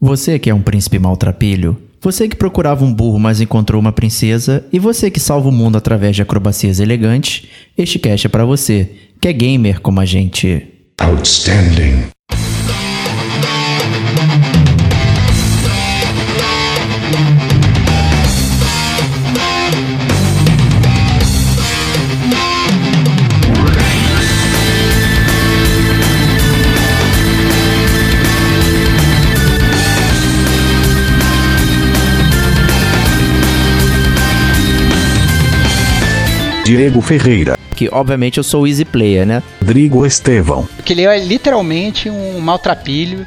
Você que é um príncipe maltrapilho, você que procurava um burro, mas encontrou uma princesa, e você que salva o mundo através de acrobacias elegantes, este cast é para você, que é gamer como a gente. Outstanding. Diego Ferreira, Que obviamente eu sou easy player, né? Rodrigo Estevão, Porque ele é literalmente um maltrapilho.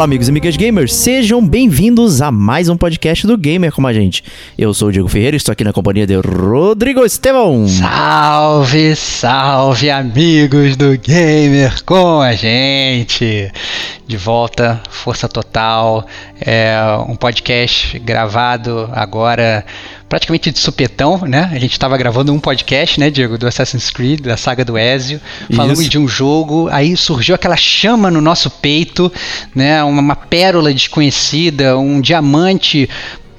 Olá, amigos e amigas gamers, sejam bem-vindos a mais um podcast do Gamer como a gente. Eu sou o Diego Ferreira estou aqui na companhia de Rodrigo Estevão. Salve, salve, amigos do Gamer com a gente! De volta, força total. É um podcast gravado agora praticamente de supetão, né? A gente estava gravando um podcast, né, Diego, do Assassin's Creed, da saga do Ezio. Falamos de um jogo, aí surgiu aquela chama no nosso peito, né? Uma, uma pérola desconhecida, um diamante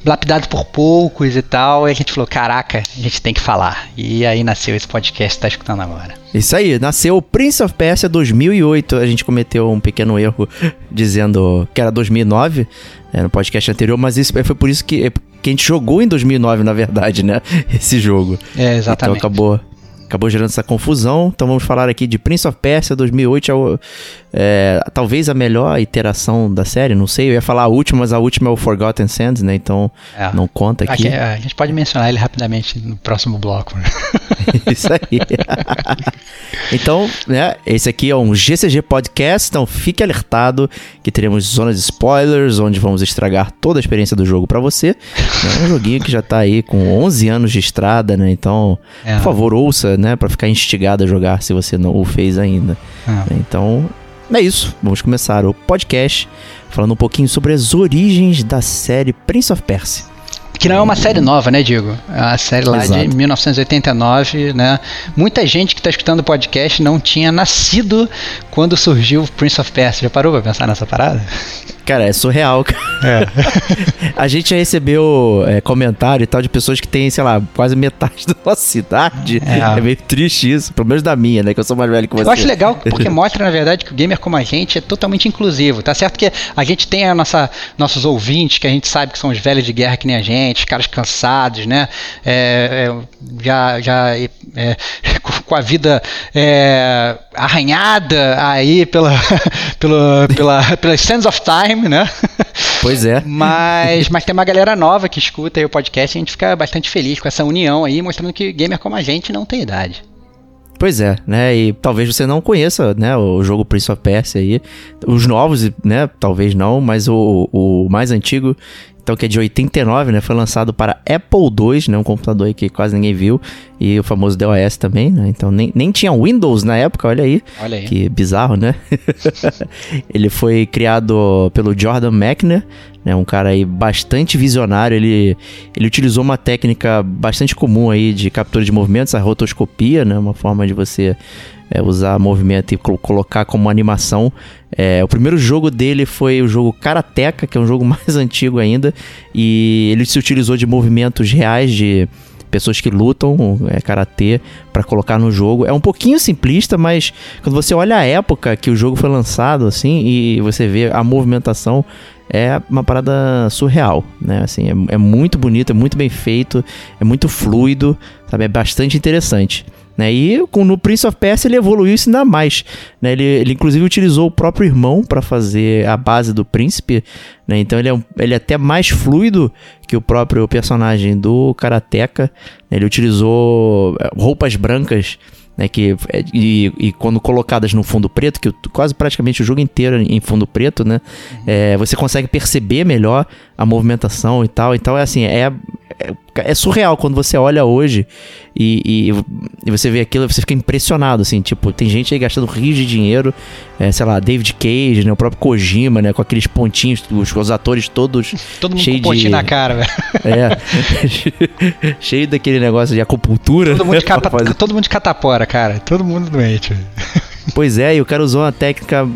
lapidado por poucos e tal. E a gente falou, caraca, a gente tem que falar. E aí nasceu esse podcast que tá escutando agora. Isso aí, nasceu o Prince of Persia 2008. A gente cometeu um pequeno erro dizendo que era 2009 é, no podcast anterior, mas isso foi por isso que, que a gente jogou em 2009, na verdade, né? Esse jogo. É, exatamente. Então acabou, acabou gerando essa confusão. Então vamos falar aqui de Prince of Persia 2008. É, o- é, talvez a melhor iteração da série, não sei. Eu ia falar a última, mas a última é o Forgotten Sands, né? Então É. não conta aqui. Aqui, a gente pode mencionar ele rapidamente no próximo bloco. né? Isso aí. então, né, esse aqui é um GCG Podcast, então fique alertado que teremos zonas de spoilers, onde vamos estragar toda a experiência do jogo pra você. É um joguinho que já tá aí com 11 anos de estrada, né? Então, É. por favor, ouça, né, Pra ficar instigado a jogar se você não o fez ainda. É. Então, é isso. Vamos começar o podcast falando um pouquinho sobre as origens da série Prince of Persia. Que não é uma série nova, né, Diego? É uma série lá Exato. de 1989, né? Muita gente que tá escutando o podcast não tinha nascido quando surgiu o Prince of Persia. Já parou pra pensar nessa parada? Cara, é surreal, cara. A gente já recebeu é, comentário e tal de pessoas que têm, sei lá, quase metade da nossa cidade. É. É, meio triste isso. Pelo menos da minha, né? Que eu sou mais velho que você. Eu acho legal porque mostra, na verdade, que o gamer como a gente é totalmente inclusivo. Tá certo que a gente tem a nossa, nossos ouvintes, que a gente sabe que são os velhos de guerra que nem a gente, os caras cansados, né? É, é, já já é, com a vida é, arranhada aí pela, pela, pela, pelas Sands of Time, né? Pois é. Mas, mas tem uma galera nova que escuta aí o podcast e a gente fica bastante feliz com essa união aí, mostrando que gamer como a gente não tem idade. Pois é, né? E talvez você não conheça, né, o jogo Prince of Persia aí. Os novos, né, talvez não, mas o, o mais antigo, então que é de 89, né, foi lançado para Apple II, né, um computador aí que quase ninguém viu, e o famoso DOS também, né? Então nem, nem tinha Windows na época, olha aí. Olha aí. Que bizarro, né? ele foi criado pelo Jordan Mechner, né, um cara aí bastante visionário. Ele, ele utilizou uma técnica bastante comum aí de captura de movimentos, a rotoscopia, né, uma forma de você é, usar movimento e colo- colocar como animação. É, o primeiro jogo dele foi o jogo Karateka, que é um jogo mais antigo ainda, e ele se utilizou de movimentos reais de pessoas que lutam é, karatê para colocar no jogo. É um pouquinho simplista, mas quando você olha a época que o jogo foi lançado assim e você vê a movimentação é uma parada surreal, né? Assim, é, é muito bonito, é muito bem feito, é muito fluido, sabe? É bastante interessante. Né? Né? E com, no Prince of Persia ele evoluiu isso ainda mais. Né? Ele, ele inclusive utilizou o próprio irmão para fazer a base do príncipe. Né? Então ele é, um, ele é até mais fluido que o próprio personagem do Karateka. Ele utilizou é, roupas brancas né, que, é, e, e, quando colocadas no fundo preto, que quase praticamente o jogo inteiro em fundo preto, né, é, você consegue perceber melhor a movimentação e tal. Então é assim, é, é, é surreal quando você olha hoje e, e, e, você vê aquilo, você fica impressionado, assim, tipo, tem gente aí gastando rios de dinheiro, é, sei lá, David Cage, né, o próprio Kojima, né, com aqueles pontinhos, os, os atores todos Todo mundo com pontinho de... na cara, velho. É, cheio daquele negócio de acupuntura. Todo mundo de, capa... todo mundo de catapora, cara, todo mundo doente. Pois é, e o cara usou uma técnica,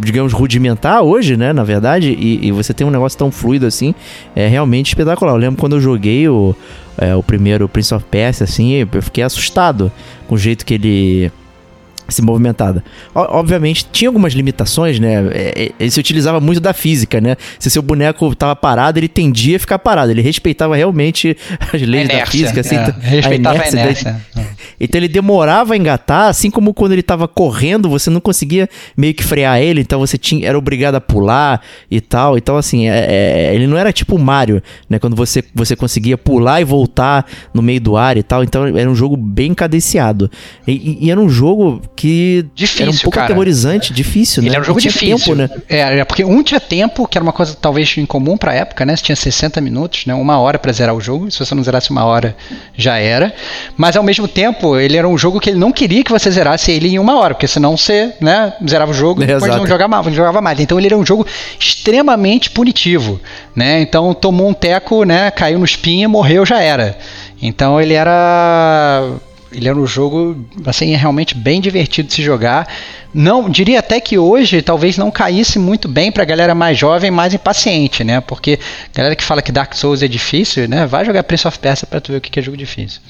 digamos, rudimentar hoje, né? Na verdade, e, e você tem um negócio tão fluido assim, é realmente espetacular. Eu lembro quando eu joguei o, é, o primeiro Prince of Persia, assim, eu fiquei assustado com o jeito que ele se movimentada. Obviamente, tinha algumas limitações, né? É, é, ele se utilizava muito da física, né? Se seu boneco estava parado, ele tendia a ficar parado. Ele respeitava realmente as leis da física. Assim, é, respeitava a inércia. A inércia. Então ele demorava a engatar, assim como quando ele estava correndo, você não conseguia meio que frear ele, então você tinha, era obrigado a pular e tal. Então, assim, é, é, ele não era tipo o Mario, né? Quando você, você conseguia pular e voltar no meio do ar e tal. Então era um jogo bem cadenciado. E, e era um jogo que difícil, era um pouco cara. aterrorizante, difícil, Ele né? era um jogo difícil. Tempo, né? É, é, porque um tinha tempo, que era uma coisa talvez incomum pra época, né? Você tinha 60 minutos, né? Uma hora para zerar o jogo. Se você não zerasse uma hora, já era. Mas ao mesmo tempo, ele era um jogo que ele não queria que você zerasse ele em uma hora, porque senão você, né, zerava o jogo e depois não jogava, mais, não jogava mais. Então ele era um jogo extremamente punitivo, né? Então tomou um teco, né? Caiu no espinho, morreu, já era. Então ele era ele era um jogo assim realmente bem divertido de se jogar. Não diria até que hoje talvez não caísse muito bem para a galera mais jovem, mais impaciente, né? Porque a galera que fala que Dark Souls é difícil, né? Vai jogar Prince of Persia para tu ver o que é jogo difícil.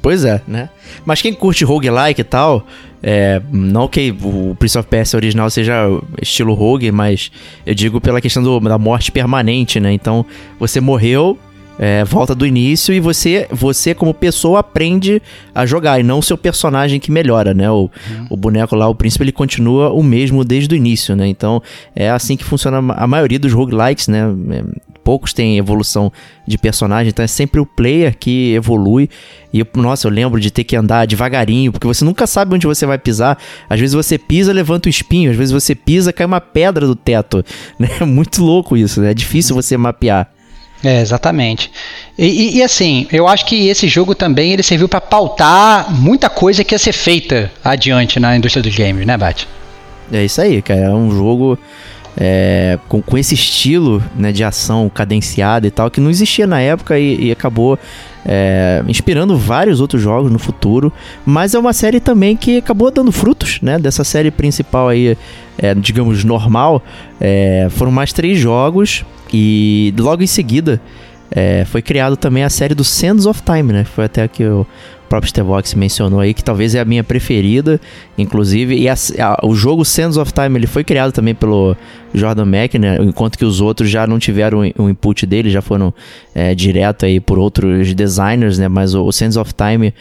Pois é, né? Mas quem curte roguelike e tal, é, não que o Prince of Persia original seja estilo rogue, mas eu digo pela questão do, da morte permanente, né? Então, você morreu, é, volta do início e você, você como pessoa aprende a jogar e não o seu personagem que melhora, né? O, uhum. o boneco lá, o príncipe, ele continua o mesmo desde o início, né? Então é assim que funciona a maioria dos roguelikes, né? É, poucos têm evolução de personagem, então é sempre o player que evolui. E nossa, eu lembro de ter que andar devagarinho, porque você nunca sabe onde você vai pisar. Às vezes você pisa, levanta o espinho, às vezes você pisa, cai uma pedra do teto, né? É muito louco isso, né? É difícil você mapear. É, exatamente. E, e, e, assim, eu acho que esse jogo também ele serviu para pautar muita coisa que ia ser feita adiante na indústria dos games, né, Bate? É isso aí, cara. É um jogo é, com, com esse estilo né, de ação cadenciada e tal, que não existia na época e, e acabou é, inspirando vários outros jogos no futuro. Mas é uma série também que acabou dando frutos, né? Dessa série principal aí, é, digamos, normal. É, foram mais três jogos e logo em seguida é, foi criado também a série do Sands of Time, né? Foi até que o próprio Stevox mencionou aí, que talvez é a minha preferida, inclusive. E a, a, o jogo Sands of Time ele foi criado também pelo Jordan Mack, né? Enquanto que os outros já não tiveram o input dele, já foram é, direto aí por outros designers, né? Mas o, o Sands of Time,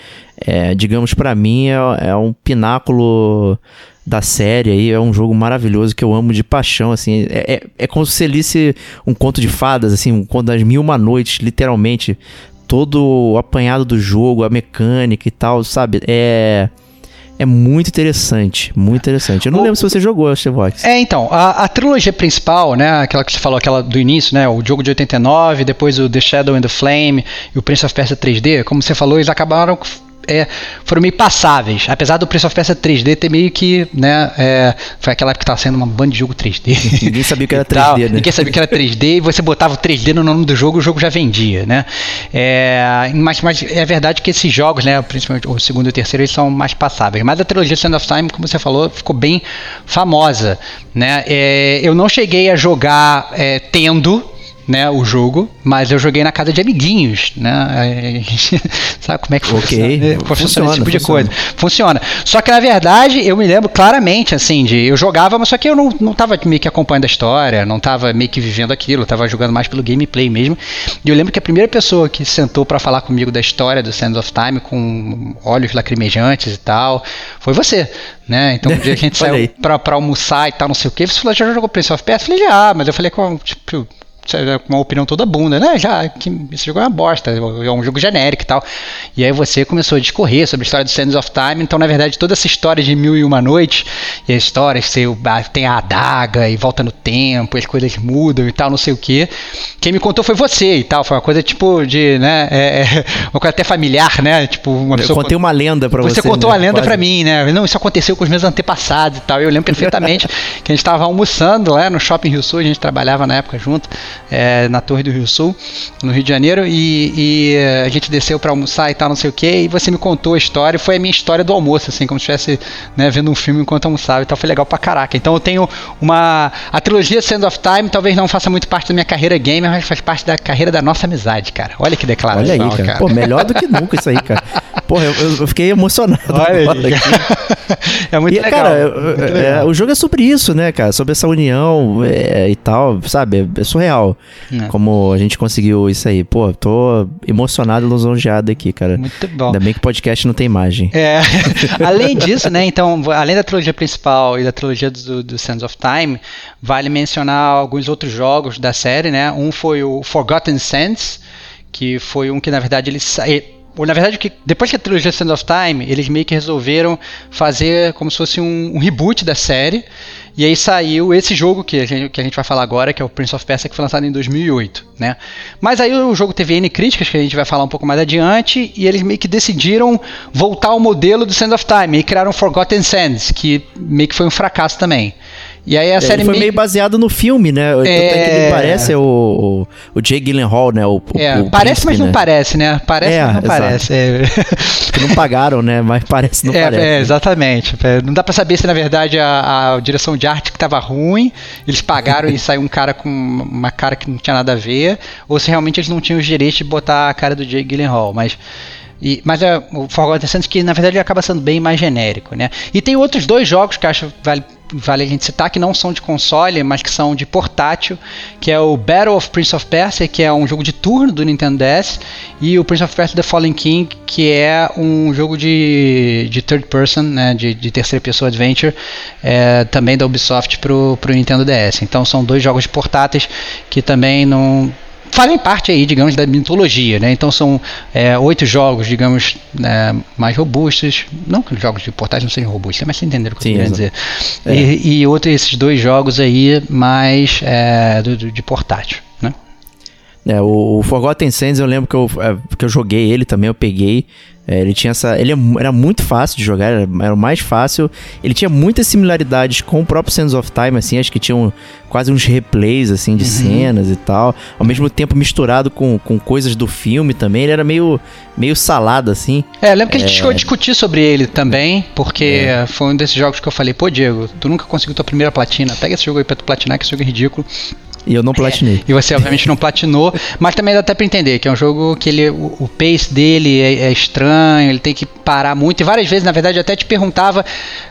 é, digamos para mim, é, é um pináculo da série aí. É um jogo maravilhoso que eu amo de paixão, assim. É, é, é como se você lisse um conto de fadas, assim, um conto das mil uma noites, literalmente. Todo o apanhado do jogo, a mecânica e tal, sabe? É é muito interessante, muito interessante. Eu não o, lembro se você jogou Stevox. É, então, a, a, trilogia principal, né, aquela que você falou, aquela do início, né, o jogo de 89, depois o The Shadow and the Flame e o Prince of Persia 3D, como você falou, eles acabaram é, foram meio passáveis. Apesar do Prince of Persia 3D ter meio que, né, é, foi aquela época que estava sendo uma banda de jogo 3D. Ninguém sabia que era 3D, né? Ninguém sabia que era 3D e você botava o 3D no nome do jogo, o jogo já vendia, né? É, mas, mas é verdade que esses jogos, né, principalmente o segundo e o terceiro, eles são mais passáveis. Mas a trilogia Sand of Time, como você falou, ficou bem famosa, né? É, eu não cheguei a jogar é, tendo né, o jogo, mas eu joguei na casa de amiguinhos, né? sabe como é que okay. funciona, funciona esse tipo de coisa? Funciona. Só que na verdade eu me lembro claramente assim de eu jogava, mas só que eu não, não tava meio que acompanhando a história, não tava meio que vivendo aquilo, eu tava jogando mais pelo gameplay mesmo. E eu lembro que a primeira pessoa que sentou para falar comigo da história do Sands of Time com olhos lacrimejantes e tal, foi você, né? Então um dia a gente saiu pra, pra, almoçar e tal, não sei o que, você falou, já jogou Prince of Persia? Eu falei, já, mas eu falei com, tipo, com uma opinião toda bunda, né? Já que esse jogo é uma bosta, é um jogo genérico e tal. E aí você começou a discorrer sobre a história do Sands of Time. Então, na verdade, toda essa história de Mil e Uma Noite, e a história você tem a adaga e volta no tempo, as coisas mudam e tal, não sei o que. Quem me contou foi você e tal. Foi uma coisa tipo de, né? É, é uma coisa até familiar, né? Tipo, uma pessoa. Eu contei uma lenda pra você. Você contou né? uma lenda Quase. pra mim, né? Não, isso aconteceu com os meus antepassados e tal. Eu lembro perfeitamente que a gente estava almoçando lá no Shopping Rio Sul, a gente trabalhava na época junto é, na Torre do Rio Sul, no Rio de Janeiro, e, e a gente desceu para almoçar e tal, não sei o que, e você me contou a história, foi a minha história do almoço, assim, como se estivesse né, vendo um filme enquanto almoçava e tal, foi legal pra caraca. Então eu tenho uma. A trilogia Sand of Time talvez não faça muito parte da minha carreira gamer, mas faz parte da carreira da nossa amizade, cara. Olha que declaração. Olha aí, cara. cara. Pô, melhor do que nunca isso aí, cara. Porra, eu, eu fiquei emocionado. Olha aí, é muito e, legal. Cara, muito é, legal. o jogo é sobre isso, né, cara? Sobre essa união é, e tal, sabe? É surreal. É. Como a gente conseguiu isso aí. Pô, tô emocionado e lisonjeado aqui, cara. Muito bom. Ainda bem que o podcast não tem imagem. É. além disso, né, então, além da trilogia principal e da trilogia do, do Sands of Time, vale mencionar alguns outros jogos da série, né? Um foi o Forgotten Sands, que foi um que, na verdade, ele ou na verdade, que depois que a trilogia Sands of Time, eles meio que resolveram fazer como se fosse um, um reboot da série. E aí saiu esse jogo que a, gente, que a gente vai falar agora, que é o Prince of Persia, que foi lançado em 2008, né? Mas aí o jogo teve N críticas, que a gente vai falar um pouco mais adiante, e eles meio que decidiram voltar ao modelo do Sands of Time, e criaram Forgotten Sands, que meio que foi um fracasso também. E aí a é, série foi meio... baseado no filme, né? É... que ele parece o, o, o Jay Gyllenhaal, né? O, é, o parece, príncipe, mas não né? parece, né? Parece, é, mas não parece. É. não pagaram, né? Mas parece, não é, parece. É, exatamente. É, não dá pra saber se, na verdade, a, a direção de arte que tava ruim, eles pagaram e saiu um cara com uma cara que não tinha nada a ver, ou se realmente eles não tinham os direitos de botar a cara do Jay Gyllenhaal, mas... E, mas é, o Forgotten Sands que na verdade acaba sendo bem mais genérico, né? E tem outros dois jogos que acho vale vale a gente citar que não são de console, mas que são de portátil, que é o Battle of Prince of Persia, que é um jogo de turno do Nintendo DS, e o Prince of Persia The Fallen King, que é um jogo de, de third person, né, de, de terceira pessoa adventure, é, também da Ubisoft pro, pro Nintendo DS. Então são dois jogos portáteis que também não fazem parte aí, digamos, da mitologia, né? Então são é, oito jogos, digamos, é, mais robustos. Não que os jogos de portais não sejam robustos, mas você entenderam o que Sim, eu queria dizer. É. E, e outro, esses dois jogos aí mais é, do, do, de portátil? É, o, o Forgotten Sands eu lembro que eu, é, que eu joguei ele também, eu peguei. É, ele tinha essa. Ele é era muito fácil de jogar, era, era, o mais fácil. Ele tinha muitas similaridades com o próprio Sands of Time, assim, acho que tinham quase uns replays, assim, de uhum. cenas e tal. Ao mesmo tempo misturado com, com coisas do filme também. Ele era meio, meio salado, assim. É, eu lembro que a gente chegou a discutir sobre ele também, porque é. foi um desses jogos que eu falei, pô, Diego, tu nunca conseguiu tua primeira platina, pega esse jogo aí pra tu platinar, que esse jogo é ridículo. E eu não platinei. É, e você obviamente não platinou, mas também dá até pra entender que é um jogo que ele, o, o pace dele é, é, estranho, ele tem que parar muito. E várias vezes, na verdade, eu até te perguntava,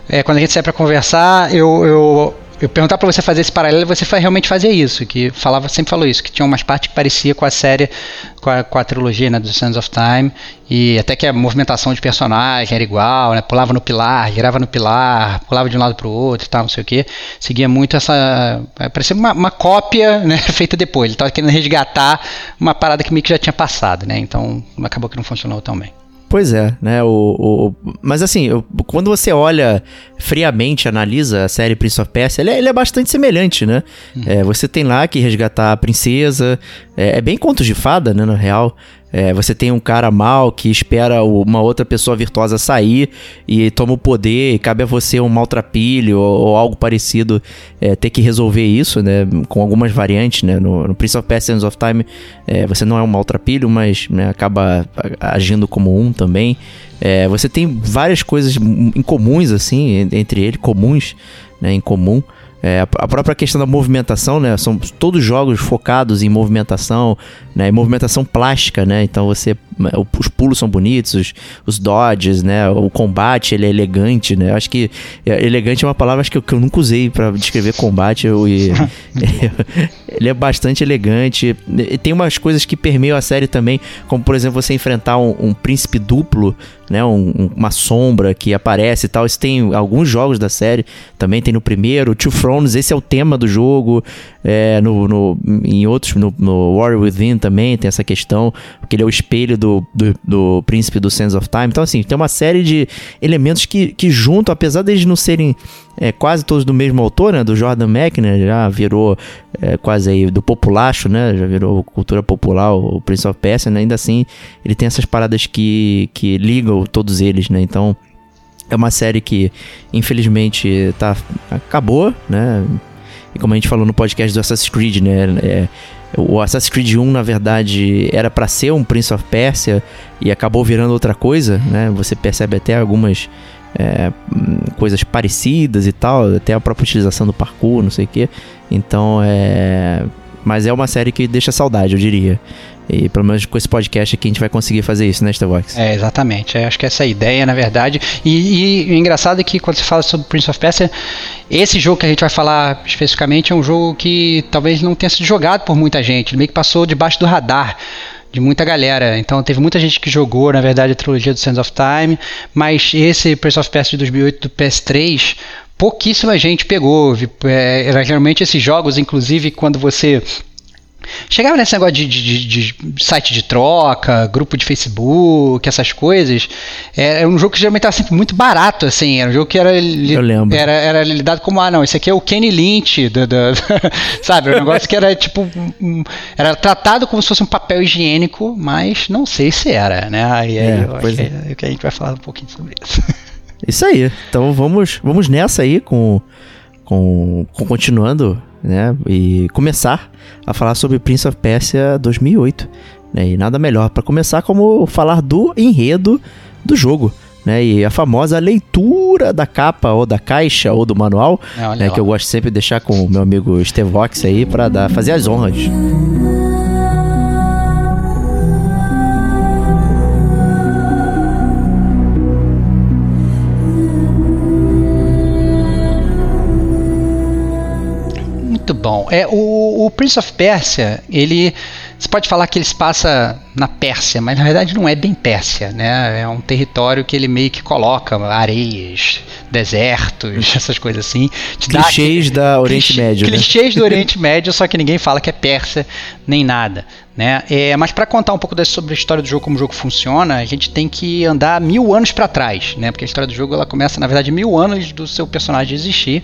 é, quando a gente sai para conversar, eu, eu eu perguntar para você fazer esse paralelo, você realmente fazia isso, que falava, sempre falou isso, que tinha umas partes que parecia com a série, com a, com a trilogia, né, do Sands of Time, e até que a movimentação de personagem era igual, né, pulava no pilar, girava no pilar, pulava de um lado para o outro tal, não sei o que, seguia muito essa, é, parecia uma, uma cópia, né, feita depois, ele estava querendo resgatar uma parada que meio que já tinha passado, né, então acabou que não funcionou tão bem. Pois é, né? O, o, mas assim, quando você olha friamente, analisa a série Prince of Persia, ele é, ele é bastante semelhante, né? Uhum. É, você tem lá que resgatar a princesa, é, é bem contos de fada, né? Na real. É, você tem um cara mal que espera uma outra pessoa virtuosa sair e toma o poder, e cabe a você um maltrapilho ou, ou algo parecido é, ter que resolver isso, né? Com algumas variantes, né? No, no Prince of Persia of Time, é, você não é um maltrapilho, mas né, acaba agindo como um também. É, você tem várias coisas incomuns, assim, entre eles, comuns, né? Em comum. É, a própria questão da movimentação, né? São todos jogos focados em movimentação, né? Em movimentação plástica, né? Então você. Os pulos são bonitos, os, os dodges, né? O combate ele é elegante, né? Eu acho que é, elegante é uma palavra que eu, que eu nunca usei para descrever combate. Eu, e, ele é bastante elegante. E tem umas coisas que permeiam a série também, como por exemplo você enfrentar um, um príncipe duplo, né? Um, uma sombra que aparece e tal. Isso tem alguns jogos da série, também tem no primeiro, Two Thrones, esse é o tema do jogo. É, no, no, em outros, no, no War Within também tem essa questão, porque ele é o espelho do, do, do príncipe do Sands of Time. Então, assim, tem uma série de elementos que, que juntam, apesar deles não serem é, quase todos do mesmo autor, né? Do Jordan Mechner, já virou é, quase aí do populacho, né? Já virou cultura popular, o Prince of Persia, né? Ainda assim, ele tem essas paradas que, que ligam todos eles, né? Então, é uma série que, infelizmente, tá, acabou, né? E como a gente falou no podcast do Assassin's Creed, né? É, o Assassin's Creed 1, na verdade, era para ser um Prince of Persia e acabou virando outra coisa, né? Você percebe até algumas é, coisas parecidas e tal, até a própria utilização do parkour, não sei o que. Então é. Mas é uma série que deixa saudade, eu diria. E pelo menos com esse podcast aqui a gente vai conseguir fazer isso, né, Starbucks? É, exatamente. Acho que essa é a ideia, na verdade. E, e, o engraçado é que quando você fala sobre Prince of Persia, esse jogo que a gente vai falar especificamente é um jogo que talvez não tenha sido jogado por muita gente. Ele meio que passou debaixo do radar de muita galera. Então teve muita gente que jogou, na verdade, a trilogia do Sands of Time, mas esse Prince of Persia de 2008 do PS3, pouquíssima gente pegou. É, era geralmente esses jogos, inclusive quando você Chegava nesse negócio de, de, de, de, site de troca, grupo de Facebook, essas coisas. Era é, é um jogo que geralmente estava sempre muito barato, assim. Era um jogo que era, li, era, era lidado como, ah, não, esse aqui é o Kenny Lynch, do, do, sabe? Era um negócio que era tipo. Um, era tratado como se fosse um papel higiênico, mas não sei se era, né? Aí, é, eu é. que, é, que a gente vai falar um pouquinho sobre isso. Isso aí. Então vamos, vamos nessa aí com, com, com continuando né? E começar a falar sobre Prince of Persia 2008. Né? E nada melhor para começar como falar do enredo do jogo. Né, e a famosa leitura da capa ou da caixa ou do manual, é, né, que eu gosto sempre de deixar com o meu amigo Stevox aí para fazer as honras. Muito bom. É, o, o Prince of Persia, ele. Você pode falar que ele se passa na Pérsia, mas na verdade não é bem Pérsia, né? É um território que ele meio que coloca areias, desertos, essas coisas assim. clichês dá, da Oriente clichê, Médio. Né? Clichês né? do Oriente Médio, só que ninguém fala que é Pérsia nem nada. Né? É, mas para contar um pouco sobre a história do jogo, como o jogo funciona, a gente tem que andar mil anos para trás, né? Porque a história do jogo ela começa, na verdade, mil anos do seu personagem existir,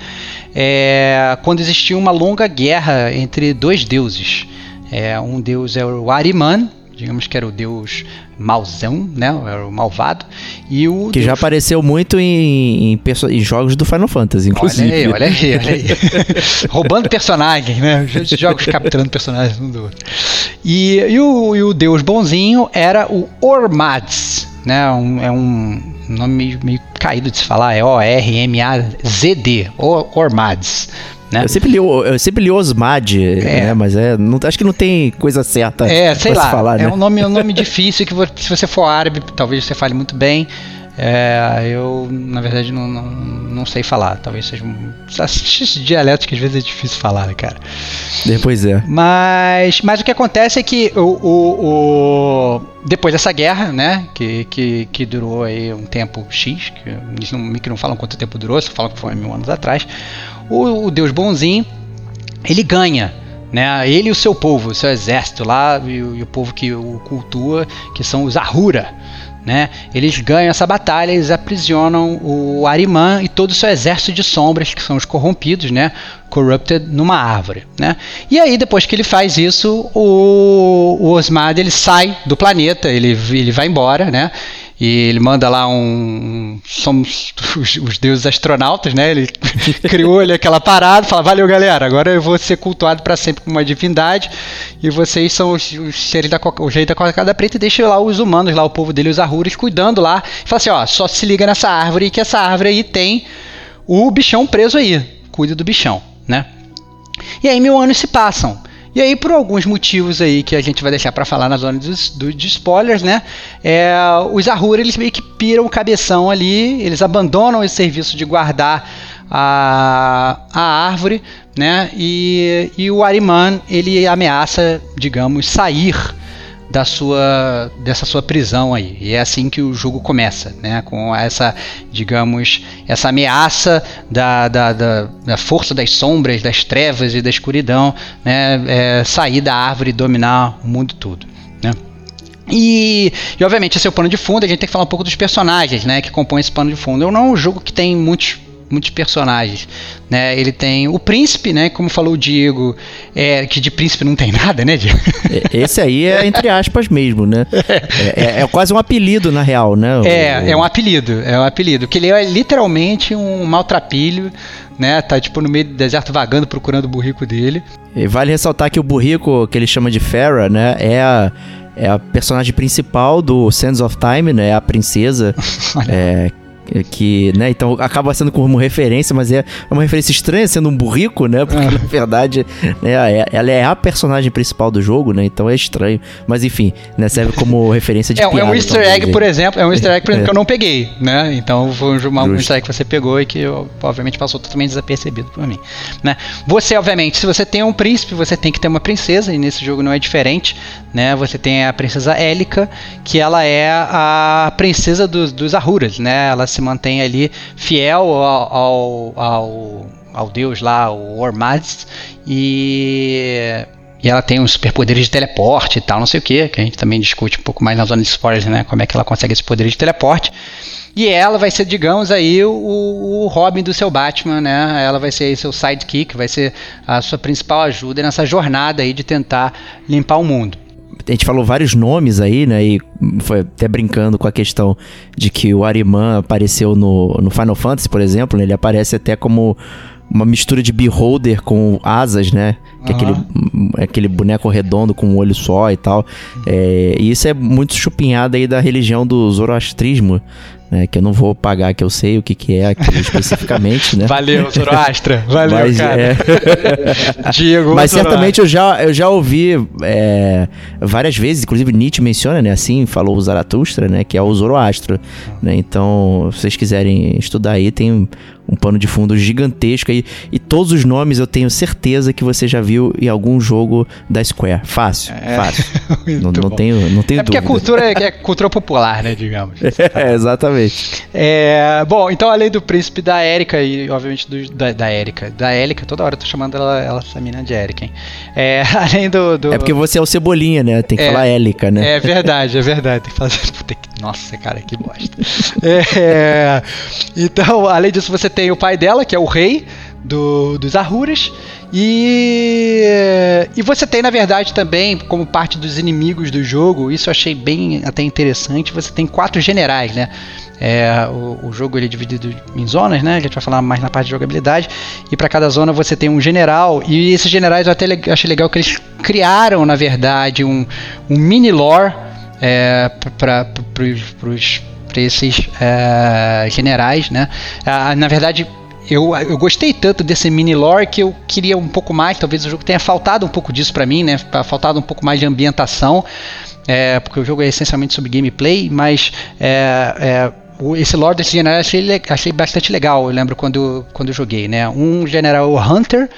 é, quando existiu uma longa guerra entre dois deuses. É, um deus é o Ariman, digamos que era o deus mauzão, né? Era o malvado. E o que deus... já apareceu muito em, em, em, jogos do Final Fantasy, inclusive. Olha aí, olha aí, olha aí. Roubando personagens, né? Jogos capturando personagens um do outro. E, e, o, e o deus bonzinho era o Ormads, né? Um, é um nome meio, meio caído de se falar, é O-R-M-A-Z-D, Ormads. Né? Eu sempre li, eu sempre li Osmad, é. né? mas é, não, acho que não tem coisa certa. É, sei lá. Falar, é né? um nome, um nome difícil que se você for árabe, talvez você fale muito bem. É, eu, na verdade, não, não, não, sei falar. Talvez seja um. Esses dialetos que às vezes é difícil falar, né, cara? Depois é. Mas, mas o que acontece é que o, o, o, depois dessa guerra, né, que, que, que durou aí um tempo X, que eles não, que não falam quanto tempo durou, só falam que foi mil anos atrás, o, o Deus bonzinho, ele ganha. Né, ele e o seu povo, o seu exército lá, e o, e o povo que o cultua, que são os Ahura. Né? Eles ganham essa batalha, eles aprisionam o Ariman e todo o seu exército de sombras, que são os corrompidos, né? Corrupted, numa árvore. Né? E aí, depois que ele faz isso, o, o Osmad ele sai do planeta, ele, ele vai embora, né? E ele manda lá um. Somos os, os deuses astronautas, né? Ele criou ali aquela parada, fala: Valeu, galera, agora eu vou ser cultuado para sempre como uma divindade. E vocês são os, os seres da o jeito da cocada preta. E deixa lá os humanos, lá o povo dele, os arruras, cuidando lá. E fala assim: Ó, só se liga nessa árvore, que essa árvore aí tem o bichão preso aí. Cuida do bichão. né? E aí mil anos se passam. E aí, por alguns motivos aí que a gente vai deixar para falar na zona dos, do, de spoilers, né? É, os Ahura, eles meio que piram o cabeção ali, eles abandonam esse serviço de guardar a, a árvore, né? E, e o Ariman, ele ameaça, digamos, sair da sua dessa sua prisão aí. E é assim que o jogo começa, né? Com essa, digamos, essa ameaça da, da, da, da força das sombras, das trevas e da escuridão, né? É, sair da árvore e dominar o mundo todo, né? E, e, obviamente esse é o pano de fundo, a gente tem que falar um pouco dos personagens, né, que compõem esse pano de fundo. Eu não é um jogo que tem muitos muitos personagens, né? Ele tem o príncipe, né? Como falou o Diego, é, que de príncipe não tem nada, né, Diego? É, esse aí é entre aspas mesmo, né? É, é, é quase um apelido na real, né? É, o... é um apelido, é um apelido. Que ele é literalmente um maltrapilho, né? Tá tipo no meio do deserto vagando procurando o burrico dele. E vale ressaltar que o burrico que ele chama de Farah, né? É a é a personagem principal do Sands of Time, né? A princesa é, que, né, então acaba sendo como referência, mas é uma referência estranha sendo um burrico, né, porque é. na verdade né, é, ela é a personagem principal do jogo, né, então é estranho, mas enfim, né, serve como referência de é, piada, é um easter egg, por exemplo, é um easter egg, por exemplo, é. que eu não peguei, né, então foi um, um easter egg que você pegou e que obviamente passou totalmente desapercebido por mim, né. Você, obviamente, se você tem um príncipe, você tem que ter uma princesa, e nesse jogo não é diferente, né, você tem a princesa Élica, que ela é a princesa dos, dos Ahuras, né, ela se mantém ali fiel ao, ao, ao, deus lá, o Ormazd, e e ela tem uns superpoderes de teleporte e tal, não sei o que, que a gente também discute um pouco mais na zona de spoilers, né? Como é que ela consegue esse poder de teleporte. E ela vai ser, digamos, aí o, o Robin do seu Batman, né? Ela vai ser aí seu sidekick, vai ser a sua principal ajuda nessa jornada aí de tentar limpar o mundo a gente falou vários nomes aí, né? E foi até brincando com a questão de que o Ariman apareceu no, no Final Fantasy, por exemplo, né? Ele aparece até como uma mistura de beholder com asas, né? Que uhum. é aquele, aquele boneco redondo com um olho só e tal. É, e isso é muito chupinhado aí da religião do zoroastrismo, né, que eu não vou pagar, que eu sei o que, que é aqui especificamente, né? Valeu, Zoroastra. Valeu, Mas, cara. É... Diego, Mas certamente eu já, eu já ouvi é, várias vezes, inclusive Nietzsche menciona, né? Assim falou o Zaratustra, né? Que é o Zoroastro. Né? Então, se vocês quiserem estudar aí, tem um pano de fundo gigantesco aí. E todos os nomes eu tenho certeza que você já viu em algum jogo da Square. Fácil, é, fácil. não, não tenho, não tenho é porque a cultura é, é, cultura popular, né, digamos. é, exatamente. É, bom, então além do príncipe da Erika e obviamente do, da, da Erika, da Erika, toda hora eu tô chamando ela, ela essa menina de Erika, hein? É, além do, do, É porque você é o Cebolinha, né? Tem que é, falar Élica, né? É verdade, é verdade. Tem que falar... Nossa, cara, que bosta. é, então, além disso, você tem o pai dela, que é o rei do, dos Ahuras. E, e você tem, na verdade, também, como parte dos inimigos do jogo, isso eu achei bem até interessante, você tem quatro generais, né? É, o, o, jogo ele é dividido em zonas, né? A gente vai falar mais na parte de jogabilidade. E para cada zona você tem um general. E esses generais eu até achei legal que eles criaram, na verdade, um, um mini lore é, para esses é, generais, né? Na verdade, eu, eu gostei tanto desse mini lore que eu queria um pouco mais. Talvez o jogo tenha faltado um pouco disso para mim, né? Faltado um pouco mais de ambientação, é, porque o jogo é essencialmente sobre gameplay, mas é, é esse lore desse general achei, achei bastante legal. Eu lembro quando, quando eu joguei, né? Um general Hunter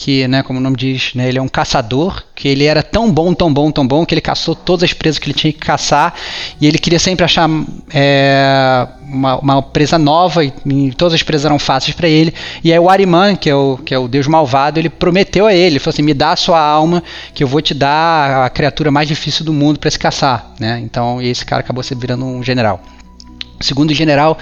que, né, como o nome diz, né, ele é um caçador, que ele era tão bom, tão bom, tão bom, que ele caçou todas as presas que ele tinha que caçar, e ele queria sempre achar é, uma, uma, presa nova, e, e, todas as presas eram fáceis para ele, e aí o Ariman, que é o, que é o deus malvado, ele prometeu a ele, ele falou assim, me dá a sua alma, que eu vou te dar a criatura mais difícil do mundo para se caçar, né, então esse cara acabou se virando um general. O segundo general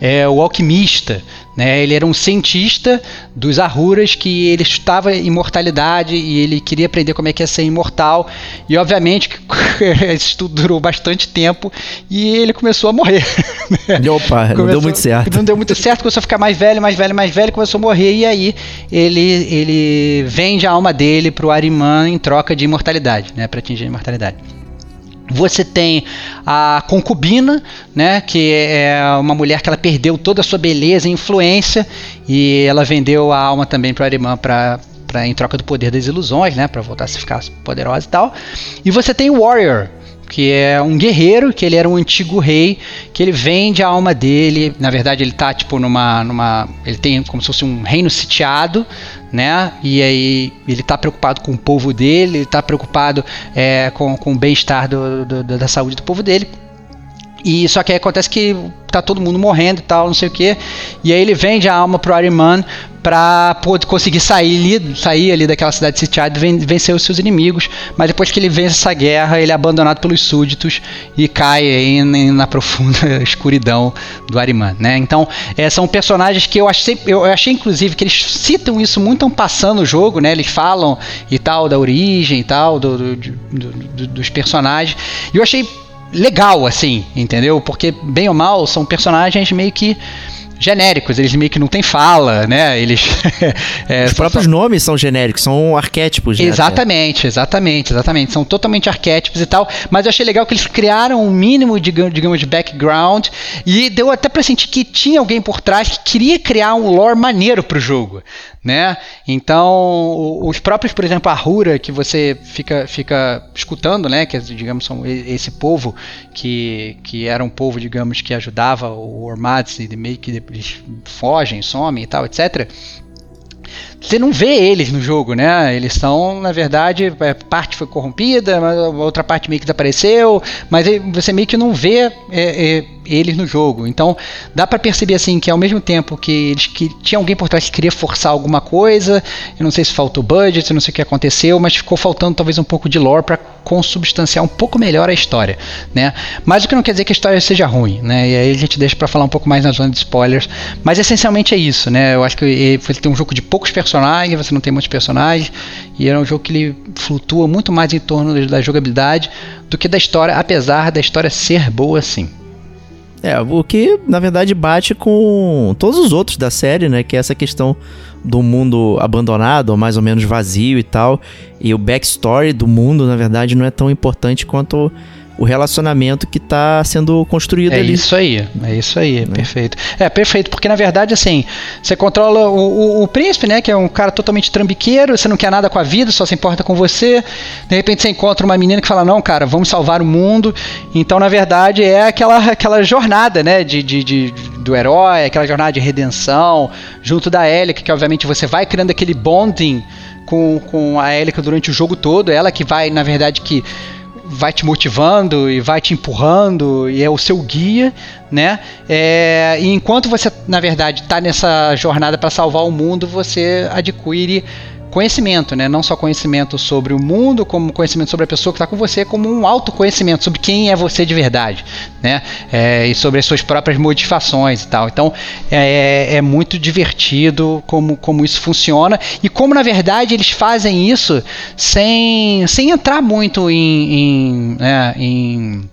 é o alquimista, né? Ele era um cientista dos Ahuras que ele estudava imortalidade e ele queria aprender como é que é ser imortal. E obviamente esse estudo durou bastante tempo e ele começou a morrer. Né? Opa, começou, não deu muito certo. Não deu muito certo, começou a ficar mais velho, mais velho, mais velho, começou a morrer e aí ele, ele vende a alma dele para o Ariman em troca de imortalidade, né? para atingir a imortalidade. Você tem a concubina, né, que é uma mulher que ela perdeu toda a sua beleza e influência e ela vendeu a alma também para a irmã para em troca do poder das ilusões, né, para voltar a se ficar poderosa e tal. E você tem o Warrior, que é um guerreiro, que ele era um antigo rei, que ele vende a alma dele. Na verdade, ele tá tipo numa. numa ele tem como se fosse um reino sitiado, né? E aí ele tá preocupado com o povo dele, ele tá preocupado é, com, com o bem-estar da saúde do povo dele. E só que aí acontece que tá todo mundo morrendo e tal, não sei o que. E aí ele vende a alma pro Ariman para poder conseguir sair ali, sair ali daquela cidade sitiada e vencer os seus inimigos. Mas depois que ele vence essa guerra, ele é abandonado pelos súditos e cai aí na profunda escuridão do Ariman, né? Então, é, são personagens que eu achei, eu achei inclusive que eles citam isso muito passando o jogo, né? Eles falam e tal da origem e tal do, do, do, dos personagens. E eu achei legal, assim, entendeu? Porque, bem ou mal, são personagens meio que genéricos, eles meio que não têm fala, né? Eles. é, Os próprios só... nomes são genéricos, são arquétipos, né? Exatamente, exatamente, exatamente. São totalmente arquétipos e tal. Mas eu achei legal que eles criaram um mínimo, de, digamos, de background e deu até pra sentir que tinha alguém por trás que queria criar um lore maneiro pro jogo né? Então, os próprios, por exemplo, a Rura que você fica, fica escutando, né? Que digamos são esse povo que, que era um povo, digamos, que ajudava o Ormads e meio que eles fogem, somem e tal, etc você não vê eles no jogo, né? Eles são, na verdade, é, parte foi corrompida, outra parte meio que desapareceu, mas você meio que não vê é, é, eles no jogo. Então dá para perceber assim que ao mesmo tempo que eles que tinha alguém por trás que queria forçar alguma coisa, eu não sei se faltou budget, não sei o que aconteceu, mas ficou faltando talvez um pouco de lore para consubstanciar um pouco melhor a história, né? Mas o que não quer dizer que a história seja ruim, né? E aí a gente deixa para falar um pouco mais na zona de spoilers, mas essencialmente é isso, né? Eu acho que ele tem um jogo de poucos personagens personagens, você não tem muitos personagens, e é um jogo que ele flutua muito mais em torno da jogabilidade do que da história, apesar da história ser boa sim. É, o que na verdade bate com todos os outros da série, né? Que é essa questão do mundo abandonado, ou mais ou menos vazio e tal. E o backstory do mundo, na verdade, não é tão importante quanto o relacionamento que está sendo construído é ali. É isso aí, é isso aí, é. perfeito. É, perfeito, porque na verdade, assim, você controla o, o, o, príncipe, né, que é um cara totalmente trambiqueiro, você não quer nada com a vida, só se importa com você. De repente você encontra uma menina que fala, não, cara, vamos salvar o mundo. Então, na verdade, é aquela, aquela jornada, né, de, de, de do herói, aquela jornada de redenção, junto da Ellie, que obviamente você vai criando aquele bonding com, com a Ellie durante o jogo todo, ela que vai, na verdade, que vai te motivando e vai te empurrando e é o seu guia, né? É, e enquanto você, na verdade, está nessa jornada para salvar o mundo, você adquire conhecimento, né? Não só conhecimento sobre o mundo, como conhecimento sobre a pessoa que está com você, como um autoconhecimento sobre quem é você de verdade, né? É, e sobre as suas próprias modificações e tal. Então é, é, é muito divertido como, como isso funciona e como na verdade eles fazem isso sem, sem entrar muito em, em, né, em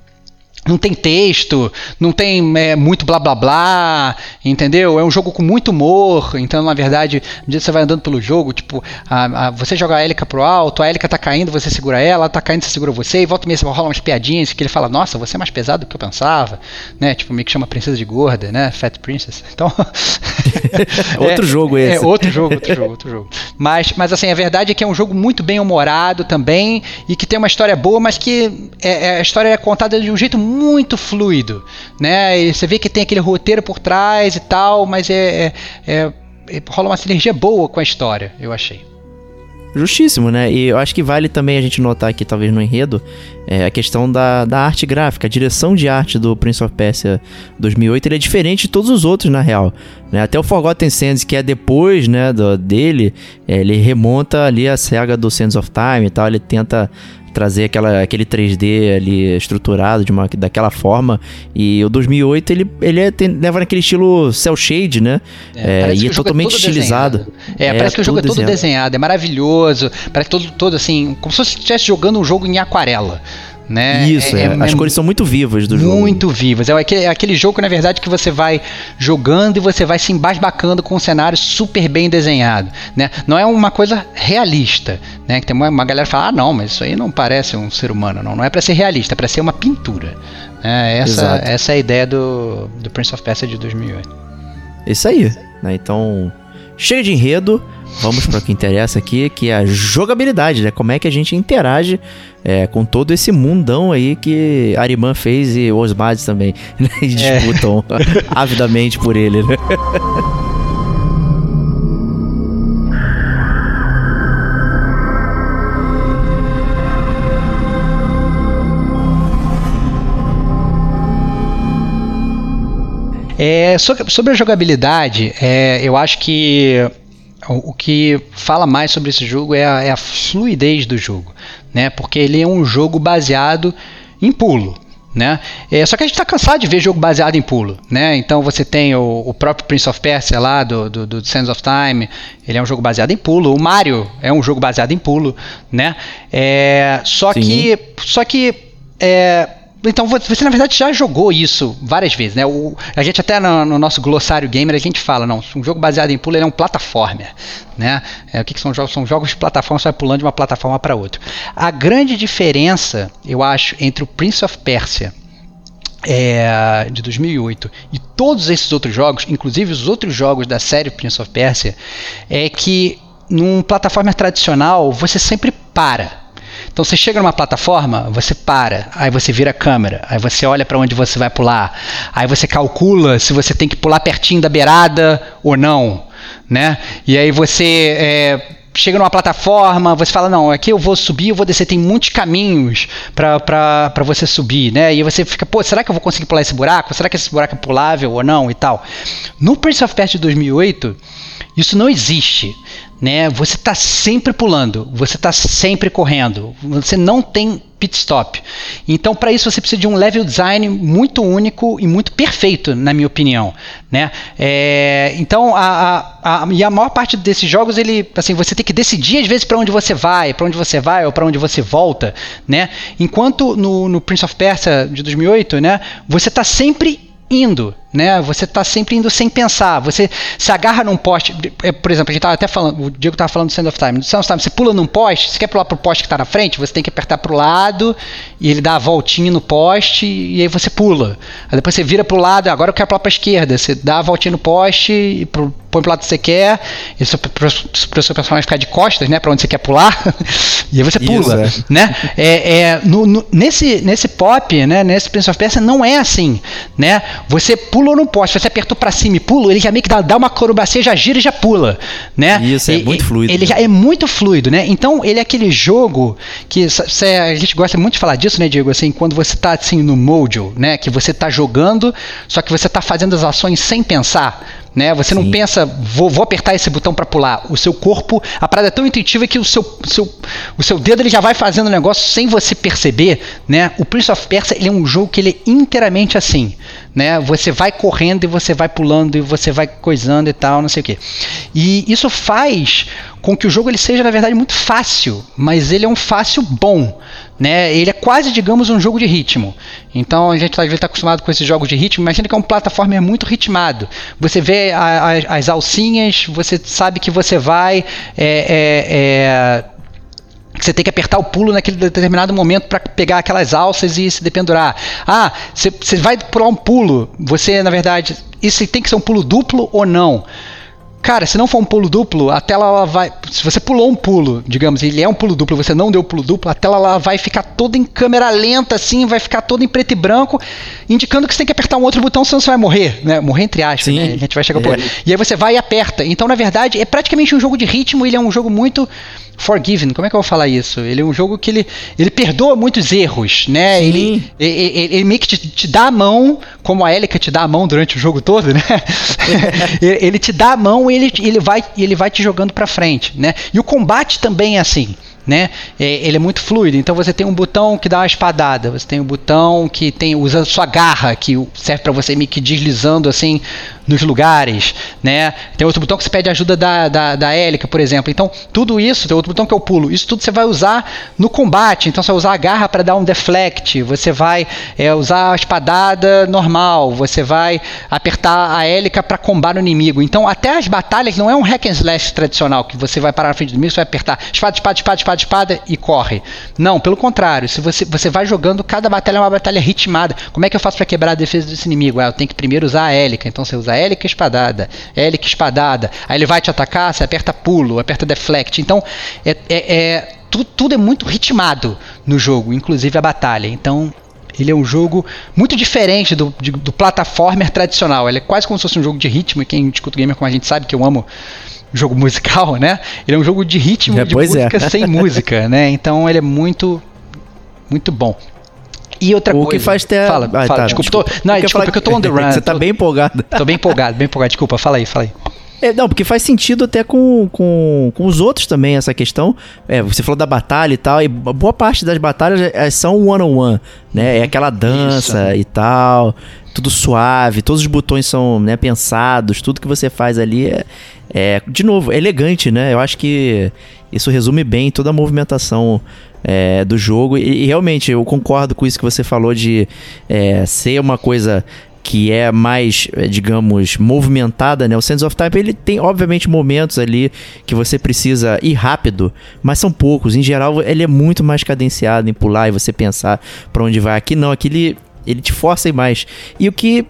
não tem texto, não tem é, muito blá blá blá, entendeu? É um jogo com muito humor, então na verdade, um dia você vai andando pelo jogo, tipo, a, a, você joga a Élica pro alto, a Élica tá caindo, você segura ela, ela tá caindo, você segura você, e volta você rola umas piadinhas que ele fala, nossa, você é mais pesado do que eu pensava, né? Tipo, meio que chama princesa de gorda, né? Fat Princess. Então. outro é, jogo esse. É, outro jogo, outro jogo, outro jogo. Mas, mas assim, a verdade é que é um jogo muito bem humorado também, e que tem uma história boa, mas que é, é a história é contada de um jeito muito muito fluido, né? E você vê que tem aquele roteiro por trás e tal, mas é, é, é, é rola uma sinergia boa com a história, eu achei. Justíssimo, né? E eu acho que vale também a gente notar aqui, talvez no enredo, é, a questão da, da arte gráfica. A direção de arte do Prince of Persia 2008 ele é diferente de todos os outros, na real. Né? Até o Forgotten Sands, que é depois né, do, dele, é, ele remonta ali a saga do Sands of Time e tal. Ele tenta trazer aquela, aquele 3D ali estruturado de uma, daquela forma. E o 2008 ele, ele é, tem, leva naquele estilo cel shade, né? É, é, e é, é totalmente é estilizado. É, parece que o jogo é todo desenhado. desenhado, é maravilhoso. Parece todo, todo assim, como se você estivesse jogando um jogo em aquarela Né? Isso, é, é, as cores são muito vivas do jogo. Muito vivas. É aquele, é aquele jogo, na verdade, que você vai jogando e você vai se embasbacando com um cenário super bem desenhado. Né? Não é uma coisa realista. Né? Que tem uma, uma galera que fala, ah, não, mas isso aí não parece um ser humano. Não, não é para ser realista, é para ser uma pintura. É, essa, essa é a ideia do, do Prince of Persia de 2008. Isso aí. Né? Então, chega de enredo. Vamos para o que interessa aqui, que é a jogabilidade, né? Como é que a gente interage é, com todo esse mundão aí que Ariman fez e os Osmades também né? e disputam é. avidamente por ele, né? É, sobre a jogabilidade, é, eu acho que o, que fala mais sobre esse jogo é a, é a fluidez do jogo, né? Porque ele é um jogo baseado em pulo. Né? É, só que a gente está cansado de ver jogo baseado em pulo, né? Então você tem o, o próprio Prince of Persia lá do, do, do, Sands of Time, ele é um jogo baseado em pulo. O Mario é um jogo baseado em pulo, né? É, só Sim. que, só que é, então você na verdade já jogou isso várias vezes, né? O, a gente até no, no, nosso glossário gamer a gente fala, não, um jogo baseado em pulo é um plataformer, né? É, o que, que, são jogos? São jogos de plataforma, você vai pulando de uma plataforma para outra. A grande diferença, eu acho, entre o Prince of Persia é, de 2008 e todos esses outros jogos, inclusive os outros jogos da série Prince of Persia, é que num plataforma tradicional você sempre para então você chega numa plataforma, você para, aí você vira a câmera, aí você olha para onde você vai pular, aí você calcula se você tem que pular pertinho da beirada ou não, né? E aí você é, chega numa plataforma, você fala, não, aqui eu vou subir, eu vou descer, tem muitos caminhos para você subir, né? E você fica, pô, será que eu vou conseguir pular esse buraco? Será que esse buraco é pulável ou não e tal? No Prince of Persia de 2008, isso não existe né? Você está sempre pulando, você está sempre correndo, você não tem pit stop. Então, para isso você precisa de um level design muito único e muito perfeito, na minha opinião, né? É, então, a, a, a, e a maior parte desses jogos, ele, assim, você tem que decidir às vezes para onde você vai, para onde você vai ou para onde você volta, né? Enquanto no, no Prince of Persia de 2008, né? Você está sempre indo, né? Você está sempre indo sem pensar. Você se agarra num poste. É, por exemplo, a gente estava até falando, o Diego estava falando do Sand of Time. No Sand of Time, você pula num poste, você quer pular para o poste que está na frente, você tem que apertar para o lado e ele dá a voltinha no poste e aí você pula. Aí depois você vira para o lado, agora eu quero pular para a esquerda. Você dá a voltinha no poste e pro, põe para o lado que você quer. Isso para o seu personagem ficar de costas, né? Para onde você quer pular. e aí você pula, Isso, é. né? É, é no, no, nesse, nesse pop, né? Nesse Prince of Persia não é assim, né? Você pula no poste, você apertou para cima e pula, ele já meio que dá, dá uma acrobacia, já gira e já pula, né? Isso, é e, muito fluido. Ele já é muito fluido, né? Então, ele é aquele jogo que cê, a gente gosta muito de falar disso, né, Diego? Assim, quando você tá assim no mojo, né? Que você tá jogando, só que você tá fazendo as ações sem pensar. Né? Você Sim. não pensa, vou, vou apertar esse botão para pular. O seu corpo, a parada é tão intuitiva que o seu, seu, o seu dedo ele já vai fazendo o negócio sem você perceber. Né? O Prince of Persia ele é um jogo que ele é inteiramente assim. Né? Você vai correndo e você vai pulando e você vai coisando e tal, não sei o que. E isso faz com que o jogo ele seja na verdade muito fácil, mas ele é um fácil bom, né? Ele é quase, digamos, um jogo de ritmo. Então a gente às vezes está acostumado com esses jogos de ritmo. Imagina que é um plataforma muito ritmado. Você vê a, a, as alcinhas, você sabe que você vai é, é, é, você tem que apertar o pulo naquele determinado momento para pegar aquelas alças e se dependurar. Ah, você vai pular um pulo, você na verdade, isso tem que ser um pulo duplo ou não? Cara, se não for um pulo duplo, a tela ela vai. Se você pulou um pulo, digamos, ele é um pulo duplo, você não deu pulo duplo, a tela ela vai ficar toda em câmera lenta, assim, vai ficar toda em preto e branco, indicando que você tem que apertar um outro botão, senão você vai morrer, né? Morrer entre aspas, né? A gente vai chegar é. por E aí você vai e aperta. Então, na verdade, é praticamente um jogo de ritmo, ele é um jogo muito Forgiven, como é que eu vou falar isso? Ele é um jogo que ele, ele perdoa muitos erros, né? Ele, ele, ele, meio que te, te, dá a mão, como a Elika te dá a mão durante o jogo todo, né? ele te dá a mão e ele, ele, vai, ele vai te jogando para frente, né? E o combate também é assim. Né? É, ele é muito fluido. Então você tem um botão que dá uma espadada, você tem um botão que tem usa sua garra que serve para você meio que deslizando assim nos lugares, né? Tem outro botão que você pede ajuda da, da, da hélica, por exemplo. Então, tudo isso, tem outro botão que o pulo, isso tudo você vai usar no combate. Então, você vai usar a garra para dar um deflect, você vai é, usar a espadada normal, você vai apertar a hélica para combar o inimigo. Então, até as batalhas não é um hack and slash tradicional, que você vai parar na frente do inimigo, você vai apertar espada, espada, espada, espada, espada e corre. Não, pelo contrário, se você, você vai jogando, cada batalha é uma batalha ritmada. Como é que eu faço para quebrar a defesa desse inimigo? Ah, eu tenho que primeiro usar a hélica, então você usa a hélica espadada, hélica espadada, aí ele vai te atacar, você aperta pulo, aperta deflect. Então, é, é, é tudo, tudo é muito ritmado no jogo, inclusive a batalha. Então, ele é um jogo muito diferente do, de, do plataformer tradicional. Ele é quase como se fosse um jogo de ritmo, e quem discute gamer como a gente sabe que eu amo jogo musical, né? Ele é um jogo de ritmo, É, de é. música sem música, né? Então ele é muito, muito bom. E outra O coisa. que faz ter. Fala, Ah, fala, tá, desculpa. Tô, não, Eu desculpa, falar que eu tô on the run. Você tá tô, bem empolgado. tô bem empolgado, bem empolgado. Desculpa, fala aí, fala aí. É, não, porque faz sentido até com, com, com os outros também, essa questão. É, você falou da batalha e tal, e boa parte das batalhas é, são one-on-one, né? É aquela dança e tal, tudo suave, todos os botões são né, pensados, tudo que você faz ali é, é, de novo, elegante, né? Eu acho que isso resume bem toda a movimentação é, do jogo. E, e realmente, eu concordo com isso que você falou de é, ser uma coisa que é mais, eh, digamos, movimentada, né? O Sands of Time, ele tem, obviamente, momentos ali que você precisa ir rápido, mas são poucos. Em geral, ele é muito mais cadenciado em pular e você pensar pra onde vai. Aqui não, aqui ele, ele te força a ir mais. E o que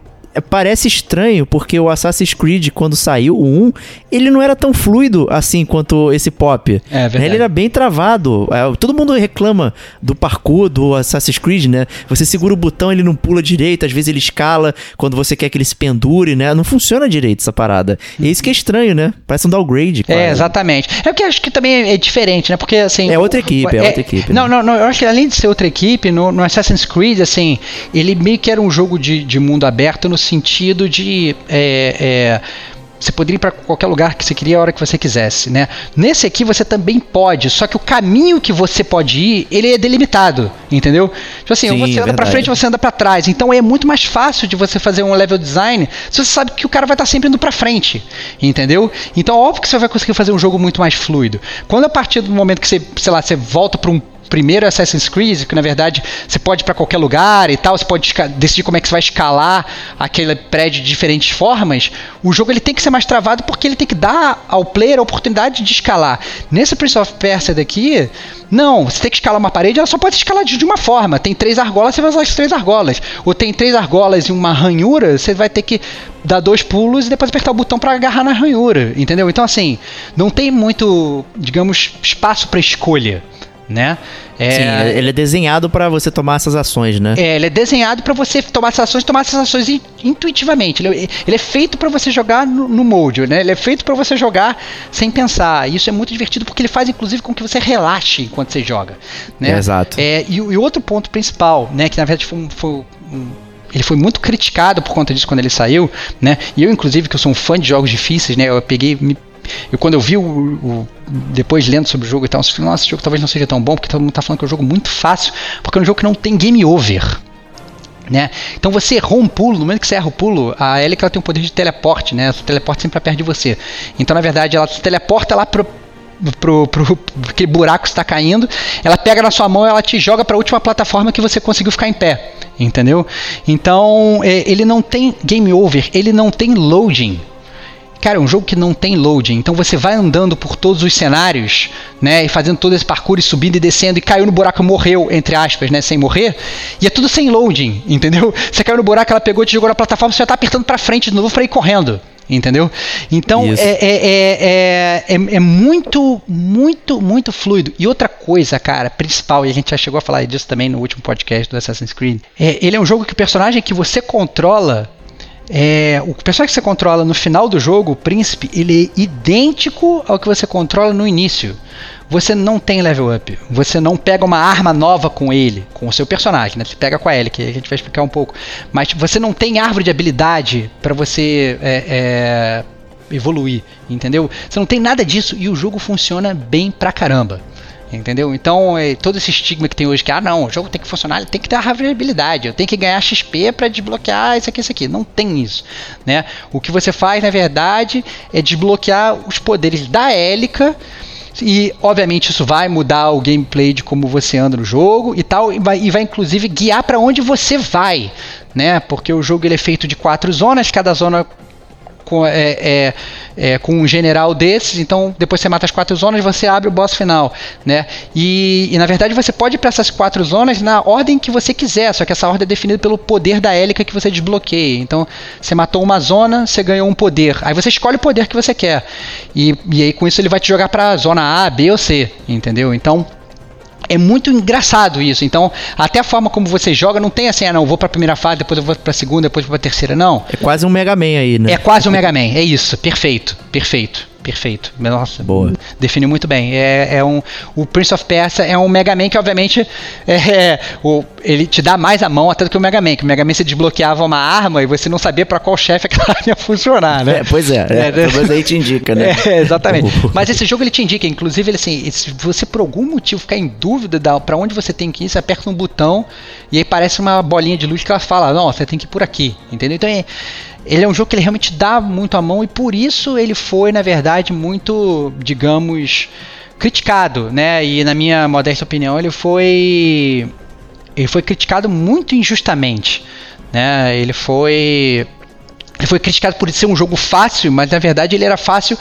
parece estranho, porque o Assassin's Creed, quando saiu, o 1, ele não era tão fluido assim quanto esse pop. É verdade. Ele era bem travado. É, todo mundo reclama do parkour do Assassin's Creed, né? Você segura o botão, ele não pula direito, às vezes ele escala quando você quer que ele se pendure, né? Não funciona direito essa parada. E é isso que é estranho, né? Parece um downgrade, quase. É, exatamente. É porque acho que também é diferente, né? Porque assim. É outra equipe, é outra equipe, Não, né? não, não. Eu acho que além de ser outra equipe, no, no Assassin's Creed, assim, ele meio que era um jogo de, de mundo aberto no sentido de. é, é, você poderia ir para qualquer lugar que você queria a hora que você quisesse, né? Nesse aqui você também pode, só que o caminho que você pode ir, ele é delimitado, entendeu? Tipo assim, Sim, você anda para frente você anda para trás. Então é muito mais fácil de você fazer um level design se você sabe que o cara vai estar sempre indo para frente, entendeu? Então óbvio que você vai conseguir fazer um jogo muito mais fluido. Quando a partir do momento que você, sei lá, você volta para um primeiro Assassin's Creed, que na verdade você pode ir para qualquer lugar e tal, você pode decidir como é que você vai escalar aquele prédio de diferentes formas, o jogo ele tem que ser mais travado porque ele tem que dar ao player a oportunidade de escalar. Nesse Prince of Persia daqui, não, você tem que escalar uma parede, ela só pode escalar de uma forma. Tem três argolas, você vai usar as três argolas. Ou tem três argolas e uma ranhura, você vai ter que dar dois pulos e depois apertar o botão para agarrar na ranhura, entendeu? Então assim, não tem muito, digamos, espaço para escolha, né? É, Sim, ele é desenhado pra você tomar essas ações, né? é, ele é desenhado para você tomar essas ações, tomar essas ações in- intuitivamente. Ele, é- ele é feito para você jogar no, no mode, né? Ele é feito para você jogar sem pensar. Isso é muito divertido porque ele faz, inclusive, com que você relaxe enquanto você joga, né? É, exato. É, e, o- e outro ponto principal, né? Que na verdade foi, foi um- ele foi muito criticado por conta disso quando ele saiu, né? E eu, inclusive, que eu sou um fã de jogos difíceis, né? Eu peguei, me- eu quando eu vi o, o- depois lendo sobre o jogo e tal, eu falei, nossa, esse jogo talvez não seja tão bom porque todo mundo tá falando que é um jogo muito fácil, porque é um jogo que não tem game over. Né? Então você errou um pulo, no momento que você erra o pulo, a Ellie ela tem um poder de teleporte, né? Ela teleporta sempre pra perto de você. Então, na verdade, ela se teleporta lá pro, pro, pro, pro aquele buraco está caindo, ela pega na sua mão e ela te joga para a última plataforma que você conseguiu ficar em pé, entendeu? Então é, ele não tem game over, ele não tem loading. Cara, é um jogo que não tem loading, então você vai andando por todos os cenários, né, e fazendo todo esse parkour e subindo e descendo e caiu no buraco morreu, entre aspas, né, sem morrer, e é tudo sem loading, entendeu? Você caiu no buraco, ela pegou, te jogou na plataforma, você já tá apertando pra frente de novo pra ir correndo, entendeu? Então é, é, é, é, é, é muito, muito, muito fluido. E outra coisa, cara, principal, e a gente já chegou a falar disso também no último podcast do Assassin's Creed, é, ele é um jogo que o personagem que você controla é, o personagem que você controla no final do jogo, o príncipe, ele é idêntico ao que você controla no início. Você não tem level up. Você não pega uma arma nova com ele, com o seu personagem, né? Você pega com a Ellie, que a gente vai explicar um pouco. Mas você não tem árvore de habilidade para você é, é, evoluir, entendeu? Você não tem nada disso e o jogo funciona bem pra caramba. Entendeu? Então, é, todo esse estigma que tem hoje, que ah, não, o jogo tem que funcionar, tem que ter a variabilidade, eu tenho que ganhar XP para desbloquear isso aqui, isso aqui. Não tem isso, né? O que você faz, na verdade, é desbloquear os poderes da Élica e obviamente isso vai mudar o gameplay de como você anda no jogo e tal, e vai, e vai inclusive guiar para onde você vai, né? Porque o jogo ele é feito de quatro zonas, cada zona com, é, é, é, com um general desses, então depois você mata as quatro zonas você abre o boss final, né? E, e na verdade você pode ir para essas quatro zonas na ordem que você quiser, só que essa ordem é definida pelo poder da hélica que você desbloqueia. Então você matou uma zona, você ganhou um poder. Aí você escolhe o poder que você quer. E, e aí com isso ele vai te jogar para zona A, B ou C, entendeu? Então é muito engraçado isso. Então, até a forma como você joga não tem assim, ah, não, vou para a primeira fase, depois eu vou para a segunda, depois vou para a terceira, não. É quase um Mega Man aí, né? É quase um Mega Man, é isso, perfeito, perfeito. Perfeito. Nossa, Boa. define muito bem. É, é um, o Prince of Persia é um Mega Man que, obviamente, é, é, o, ele te dá mais a mão até do que o Mega Man. Que o Mega Man você desbloqueava uma arma e você não sabia para qual chefe aquela arma ia funcionar, né? É, pois é, é, né? Mas aí te indica, né? É, exatamente. Mas esse jogo ele te indica, inclusive, ele assim, se você por algum motivo ficar em dúvida para onde você tem que ir, você aperta um botão e aí parece uma bolinha de luz que ela fala, não, você tem que ir por aqui, entendeu? Então é ele é um jogo que ele realmente dá muito a mão e por isso ele foi, na verdade, muito, digamos, criticado, né? E na minha modesta opinião, ele foi ele foi criticado muito injustamente, né? Ele foi ele foi criticado por ser um jogo fácil, mas na verdade ele era fácil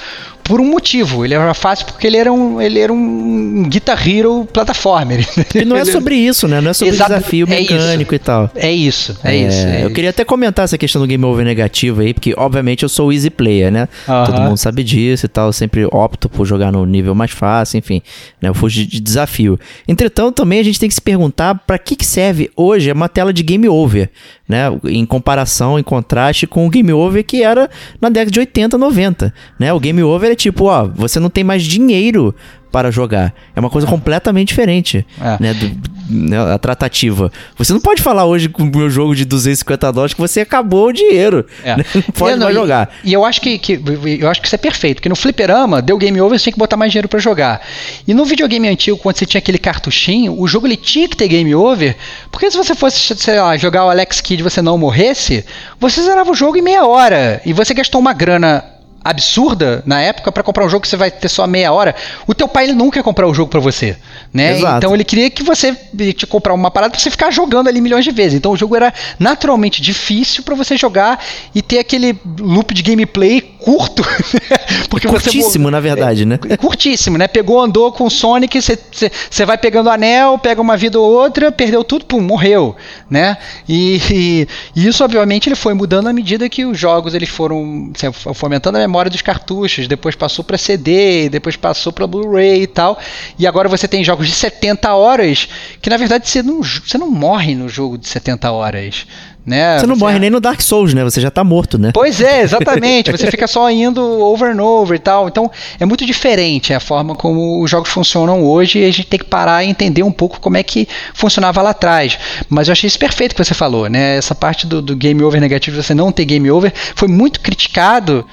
por um motivo. Ele era fácil porque ele era um, ele era um Guitar Hero plataformer. E não é sobre isso, né? Não é sobre Exato, desafio é mecânico é e tal. É isso, é, é isso. É eu isso. queria até comentar essa questão do game over negativo aí, porque obviamente eu sou easy player, né? Uh -huh. Todo mundo sabe disso e tal. Eu sempre opto por jogar no nível mais fácil, enfim. Né? Eu fujo de desafio. Entretanto, também a gente tem que se perguntar para que, que serve hoje uma tela de game over, né? Em comparação, em contraste com o game over que era na década de 80, 90, né? O game over é tipo, ó, você não tem mais dinheiro para jogar. É uma coisa completamente diferente, é. né, do, né, a tratativa. Você não pode falar hoje com o meu jogo de 250 dólares que você acabou o dinheiro. É. Né? Não pode não, mais e, jogar. E eu acho que, que, eu acho que isso é perfeito, porque no fliperama, deu game over, você tinha que botar mais dinheiro para jogar. E no videogame antigo, quando você tinha aquele cartuchinho, o jogo ele tinha que ter game over, porque se você fosse, sei lá, jogar o Alex Kidd e você não morresse, você zerava o jogo em meia hora. E você gastou uma grana absurda na época para comprar um jogo que você vai ter só meia hora. O teu pai ele nunca ia comprar o jogo para você, né? Exato. Então ele queria que você te comprar uma parada para você ficar jogando ali milhões de vezes. Então o jogo era naturalmente difícil para você jogar e ter aquele loop de gameplay curto, porque curtíssimo você, na verdade, né? Curtíssimo, né? Pegou, andou com o Sonic, você vai pegando anel, pega uma vida ou outra, perdeu tudo, pum, morreu, né? E, e, e isso obviamente ele foi mudando à medida que os jogos eles foram fomentando a memória memória dos cartuchos, depois passou para CD, depois passou para Blu-ray e tal. E agora você tem jogos de 70 horas que na verdade você não, você não morre no jogo de 70 horas. Né? Você não você morre nem no Dark Souls, né? Você já tá morto, né? Pois é, exatamente. você fica só indo over and over e tal. Então é muito diferente a forma como os jogos funcionam hoje e a gente tem que parar e entender um pouco como é que funcionava lá atrás. Mas eu achei isso perfeito que você falou, né? Essa parte do, do game over negativo, você não ter game over, foi muito criticado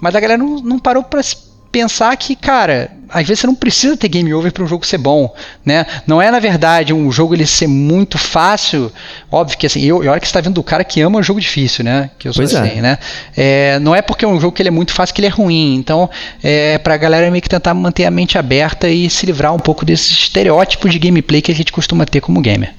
mas a galera não, não parou para pensar que, cara, às vezes você não precisa ter game over para um jogo ser bom, né? Não é na verdade um jogo ele ser muito fácil, óbvio que assim, eu, e olha que você está vendo do cara que ama um jogo difícil, né? Que eu sou pois é. assim, é. né? É, não é porque é um jogo que ele é muito fácil que ele é ruim. Então, é para a galera meio que tentar manter a mente aberta e se livrar um pouco desses estereótipos de gameplay que a gente costuma ter como gamer.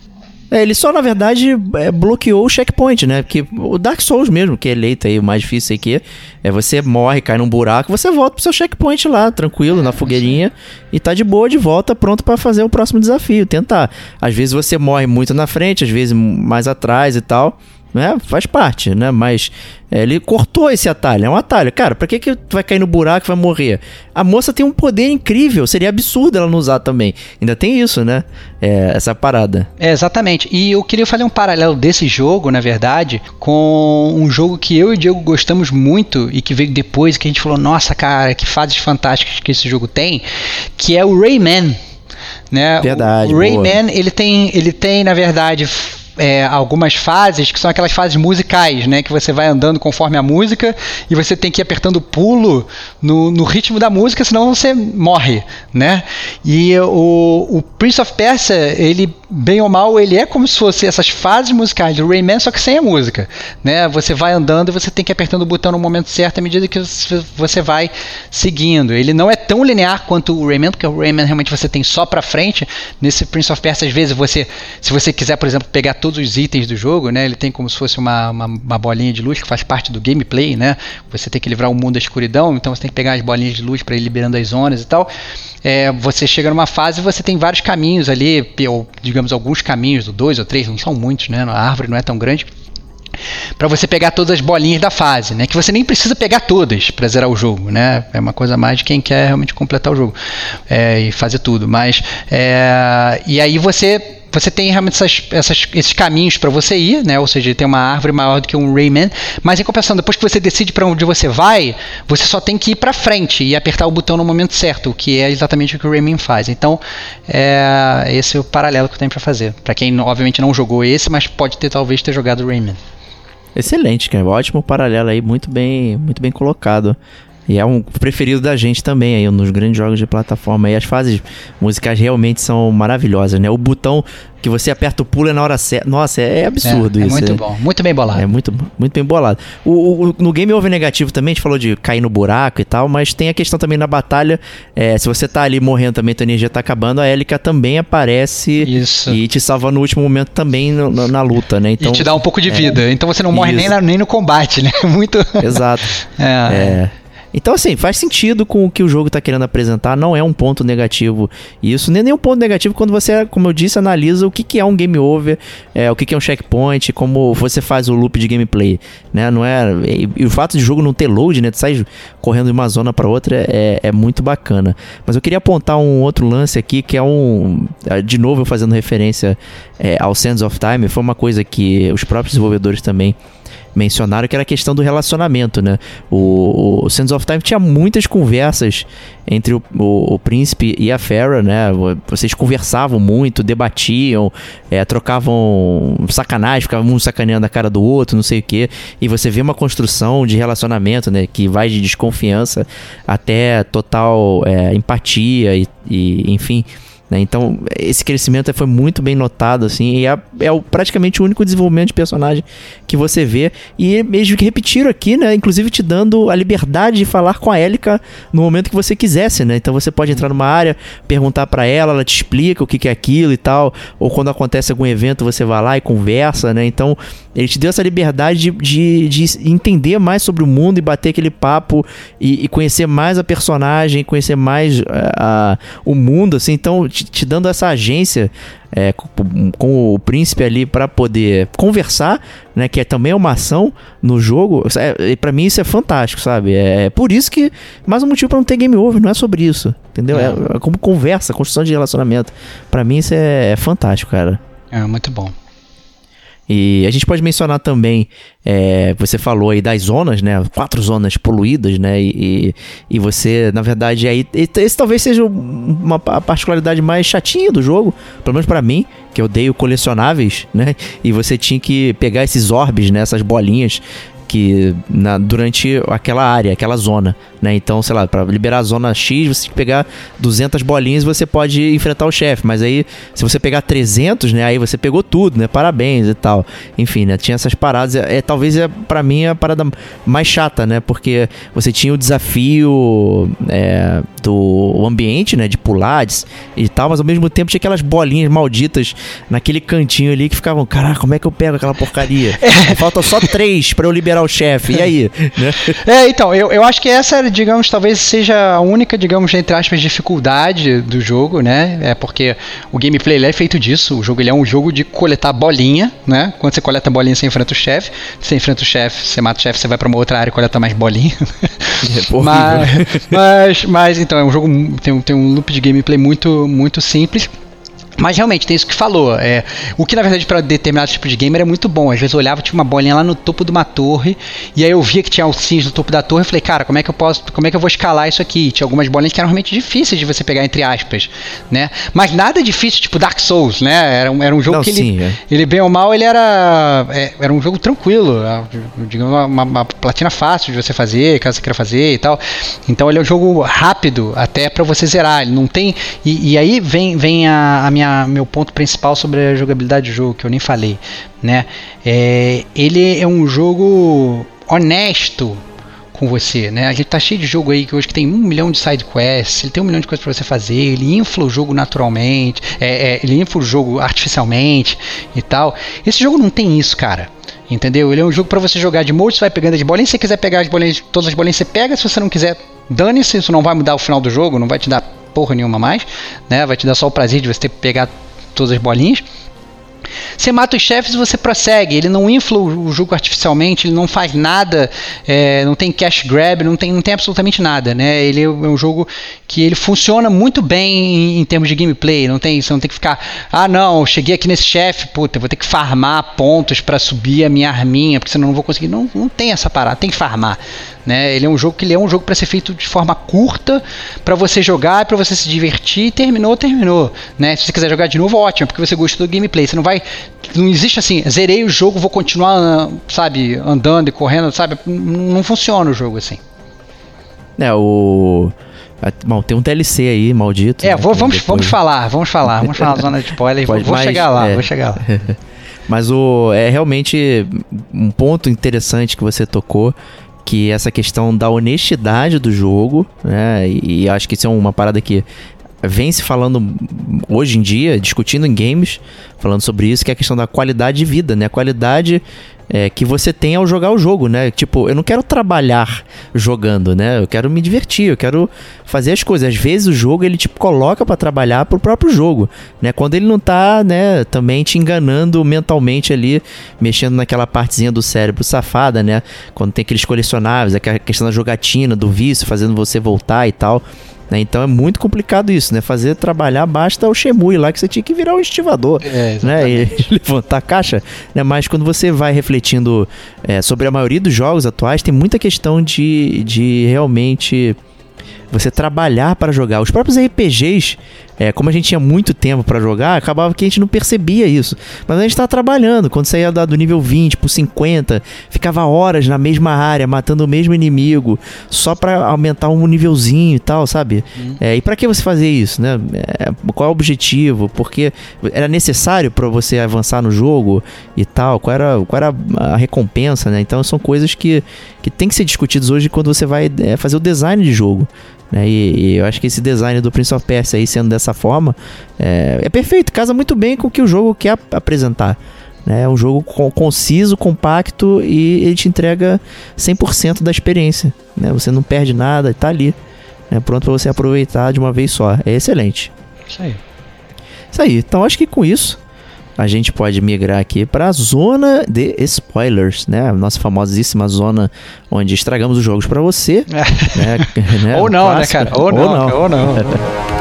É, ele só, na verdade, é, bloqueou o checkpoint, né? Porque o Dark Souls mesmo, que é eleito aí, o mais difícil aqui, é você morre, cai num buraco, você volta pro seu checkpoint lá, tranquilo, na fogueirinha, e tá de boa de volta, pronto para fazer o próximo desafio, tentar. Às vezes você morre muito na frente, às vezes mais atrás e tal né? Faz parte, né? Mas é, ele cortou esse atalho, é um atalho. Cara, pra que que vai cair no buraco e vai morrer? A moça tem um poder incrível, seria absurdo ela não usar também. Ainda tem isso, né? É, essa parada. É, exatamente. E eu queria fazer um paralelo desse jogo, na verdade, com um jogo que eu e o Diego gostamos muito e que veio depois, que a gente falou, nossa, cara, que fases fantásticas que esse jogo tem, que é o Rayman. Né? Verdade. O Rayman, ele tem, ele tem, na verdade, é, algumas fases que são aquelas fases musicais, né? Que você vai andando conforme a música e você tem que ir apertando pulo no, no ritmo da música, senão você morre, né? E o, o Prince of Persia, ele bem ou mal, ele é como se fosse essas fases musicais do Rayman, só que sem a música, né? Você vai andando e você tem que ir apertando o botão no momento certo à medida que você vai seguindo. Ele não é tão linear quanto o Rayman, porque o Rayman realmente você tem só para frente. Nesse Prince of Persia, às vezes você, se você quiser, por exemplo, pegar todos os itens do jogo, né? Ele tem como se fosse uma, uma, uma bolinha de luz que faz parte do gameplay, né? Você tem que livrar o mundo da escuridão, então você tem que pegar as bolinhas de luz para ir liberando as zonas e tal. É, você chega numa fase e você tem vários caminhos ali, ou digamos alguns caminhos, dois ou três, não são muitos, né? A árvore não é tão grande para você pegar todas as bolinhas da fase, né? Que você nem precisa pegar todas para zerar o jogo, né? É uma coisa mais de quem quer realmente completar o jogo é, e fazer tudo. Mas é, e aí você você tem realmente essas, essas, esses caminhos para você ir, né? Ou seja, tem uma árvore maior do que um Rayman, mas em compensação, depois que você decide para onde você vai, você só tem que ir para frente e apertar o botão no momento certo, o que é exatamente o que o Rayman faz. Então, é, esse é o paralelo que eu tenho para fazer. Para quem obviamente não jogou esse, mas pode ter talvez ter jogado o Rayman. Excelente, cara. Ótimo paralelo aí, muito bem, muito bem colocado. E é um preferido da gente também aí, nos grandes jogos de plataforma. E as fases musicais realmente são maravilhosas, né? O botão que você aperta o pulo é na hora certa. Nossa, é, absurdo é, é isso. É muito bom, muito bem bolado. É muito, muito bem bolado. O, o, no game over negativo também, a gente falou de cair no buraco e tal, mas tem a questão também na batalha. É, se você tá ali morrendo também, tua energia tá acabando, a Élica também aparece isso. e te salva no último momento também no, no, na luta, né? Então, e te dá um pouco de é, vida. Então você não morre nem, na, nem no combate, né? Muito. Exato. é. É. Então, assim, faz sentido com o que o jogo está querendo apresentar, não é um ponto negativo. Isso nem é um ponto negativo quando você, como eu disse, analisa o que, que é um game over, é, o que, que é um checkpoint, como você faz o loop de gameplay, né? Não é, e, e o fato de o jogo não ter load, né? Tu sai correndo de uma zona para outra é, é muito bacana. Mas eu queria apontar um outro lance aqui que é um, de novo fazendo referência é, ao Sands of Time, foi uma coisa que os próprios desenvolvedores também mencionaram, que era a questão do relacionamento, né? O, o Sands of Time tinha muitas conversas entre o, o, o príncipe e a Farah, né? Vocês conversavam muito, debatiam, é, trocavam sacanagem, ficavam um sacaneando a cara do outro, não sei o quê. E você vê uma construção de relacionamento, né? Que vai de desconfiança até total é, empatia e, e enfim... Né? Então, esse crescimento foi muito bem notado, assim, e é, é o, praticamente o único desenvolvimento de personagem que você vê. E mesmo que repetiram aqui, né? Inclusive te dando a liberdade de falar com a Élica no momento que você quisesse, né? Então você pode entrar numa área, perguntar para ela, ela te explica o que, que é aquilo e tal. Ou quando acontece algum evento, você vai lá e conversa, né? Então, ele te deu essa liberdade de, de, de entender mais sobre o mundo e bater aquele papo e, e conhecer mais a personagem, conhecer mais uh, uh, o mundo, assim. Então, te, te dando essa agência é, com, com, o príncipe ali para poder conversar, né? Que é também uma ação no jogo. É, para mim isso é fantástico, sabe? É, é, por isso que mais um motivo para não ter game over, não é sobre isso, entendeu? É, é como conversa, construção de relacionamento. Para mim isso é, é fantástico, cara. É muito bom. E a gente pode mencionar também, é, você falou aí das zonas, né? Quatro zonas poluídas, né? E, e você, na verdade, aí esse talvez seja uma particularidade mais chatinha do jogo, pelo menos para mim, que eu odeio colecionáveis, né? E você tinha que pegar esses orbes, né? Essas bolinhas que na, durante aquela área, aquela zona, né? Então, sei lá, para liberar a zona X, você tem que pegar 200 bolinhas e você pode enfrentar o chefe, mas aí se você pegar 300, né, aí você pegou tudo, né? Parabéns e tal. Enfim, né, tinha essas paradas, é, é talvez é para mim a parada mais chata, né? Porque você tinha o desafio é, do ambiente, né, de pular de, e tal, mas ao mesmo tempo tinha aquelas bolinhas malditas naquele cantinho ali que ficavam, caraca, como é que eu pego aquela porcaria? É. Falta só três para eu liberar o chefe. E aí? né? É, então, eu, eu acho que essa, digamos, talvez seja a única, digamos, entre aspas, dificuldade do jogo, né? É porque o gameplay é feito disso. O jogo ele é um jogo de coletar bolinha, né? Quando você coleta bolinha, você enfrenta o chefe. Você enfrenta o chefe, você mata o chefe, você vai para uma outra área e coleta mais bolinha. É mas, mas, mas, então, é um jogo. Tem, tem um loop de gameplay muito, muito simples. Mas realmente, tem isso que falou. É, o que na verdade para determinado tipo de gamer é muito bom. Às vezes eu olhava, tinha uma bolinha lá no topo de uma torre, e aí eu via que tinha alcinhos no topo da torre e falei, cara, como é que eu posso. Como é que eu vou escalar isso aqui? Tinha algumas bolinhas que eram realmente difíceis de você pegar, entre aspas. né? Mas nada difícil, tipo Dark Souls, né? Era um, era um jogo Não, que sim, ele, é. ele, bem ou mal, ele era. é, era um jogo tranquilo. é, Digamos, uma, uma- platina fácil de você fazer, caso você queira fazer e tal. Então ele é um jogo rápido até pra você zerar. Ele não tem. E, e aí vem, vem a, a minha, meu ponto principal sobre a jogabilidade do jogo, que eu nem falei. Né? É, ele é um jogo honesto com você, né? A gente tá cheio de jogo aí que hoje que tem um milhão de side quests, ele tem um milhão de coisas para você fazer, ele infla o jogo naturalmente, é, é, ele infla o jogo artificialmente e tal. Esse jogo não tem isso, cara. Entendeu? Ele é um jogo para você jogar de molde, você vai pegando as bolinhas, se você quiser pegar as bolinhas, todas as bolinhas você pega, se você não quiser, dane-se, isso não vai mudar o final do jogo, não vai te dar porra nenhuma mais, né? Vai te dar só o prazer de você ter que pegar todas as bolinhas. Você mata os chefes e você prossegue. Ele não infla o jogo artificialmente, ele não faz nada, é, não tem cash grab, não tem, não tem absolutamente nada, né? Ele é um jogo que ele funciona muito bem em, em termos de gameplay. Não tem, você não tem que ficar, ah não, cheguei aqui nesse chefe, puta, vou ter que farmar pontos para subir a minha arminha, porque senão não vou conseguir. Não, não tem essa parada, tem que farmar. Né? Ele é um jogo que ele é um jogo para ser feito de forma curta, para você jogar, para você se divertir. Terminou, terminou. Né? Se você quiser jogar de novo, ótimo, porque você gostou do gameplay. Você não vai, não existe assim, zerei o jogo, vou continuar, sabe, andando e correndo, sabe? Não funciona o jogo assim. É, o. Bom, tem um DLC aí, maldito. É, né, vou- vamos, depois- vamos falar, vamos falar, vamos falar da zona de spoiler. Vou, Pode, vou mas, chegar lá, é. vou chegar lá. Mas o, é realmente um ponto interessante que você tocou, que essa questão da honestidade do jogo, né? E, acho que isso é uma parada que vem se falando hoje em dia, discutindo em games, falando sobre isso, que é a questão da qualidade de vida, né? A qualidade é, que você tem ao jogar o jogo, né? Tipo, eu não quero trabalhar jogando, né? Eu quero me divertir, eu quero fazer as coisas. Às vezes o jogo ele te coloca pra trabalhar pro próprio jogo, né? Quando ele não tá, né, também te enganando mentalmente ali, mexendo naquela partezinha do cérebro safada, né? Quando tem aqueles colecionáveis, aquela questão da jogatina, do vício, fazendo você voltar e tal. Né? Então é muito complicado isso, né? Fazer trabalhar basta o Shemui lá que você tinha que virar um estivador É, né, e levantar a caixa, né, mas quando você vai refletindo é, sobre a maioria dos jogos atuais, tem muita questão de, de realmente você trabalhar para jogar. Os próprios RPGs, é, como a gente tinha muito tempo para jogar, acabava que a gente não percebia isso. Mas a gente estava trabalhando. Quando você ia do nível 20 pro 50, ficava horas na mesma área, matando o mesmo inimigo, só para aumentar um nívelzinho e tal, sabe? É, e para que você fazer isso, né? É, qual é o objetivo? Porque era necessário para você avançar no jogo e tal? Qual era, qual era a recompensa, né? Então são coisas que, que tem que ser discutidas hoje quando você vai é, fazer o design de jogo. Né? E, e eu acho que esse design do Prince of Persia aí sendo dessa forma é, é perfeito, casa muito bem com o que o jogo quer ap- apresentar. né? É um jogo con- conciso, compacto e ele te entrega 100% da experiência. Né? Você não perde nada, tá ali. Né? Pronto para você aproveitar de uma vez só. É excelente. Isso aí. Isso aí. Então acho que com isso a gente pode migrar aqui para a zona de spoilers, né? A nossa famosíssima zona onde estragamos os jogos para você. né? Né? Ou não, né, cara? Ou não, cara, ou não.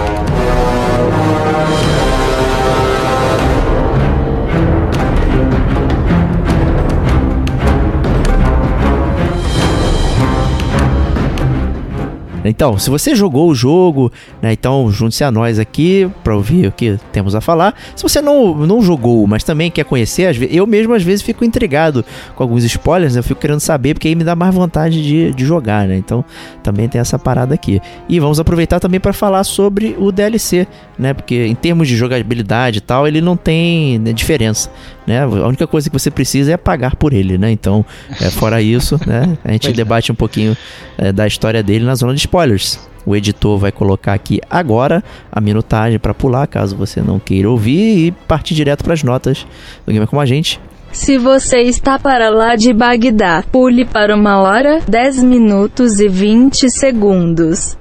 Então, se você jogou o jogo, né, então junte-se a nós aqui para ouvir o que temos a falar. Se você não, não jogou, mas também quer conhecer, eu mesmo às vezes fico intrigado com alguns spoilers, né, eu fico querendo saber, porque aí me dá mais vontade de, de jogar, né? Então, também tem essa parada aqui. E vamos aproveitar também para falar sobre o DLC, né? Porque em termos de jogabilidade e tal, ele não tem né, diferença, né? A única coisa que você precisa é pagar por ele, né? Então, é, fora isso, né? A gente é. debate um pouquinho é, da história dele na zona de spoilers. O editor vai colocar aqui agora a minutagem para pular, caso você não queira ouvir, e partir direto para as notas do Gamer Como a Gente. Se você está para lá de Bagdá, pule para uma hora, 10 minutos e 20 segundos.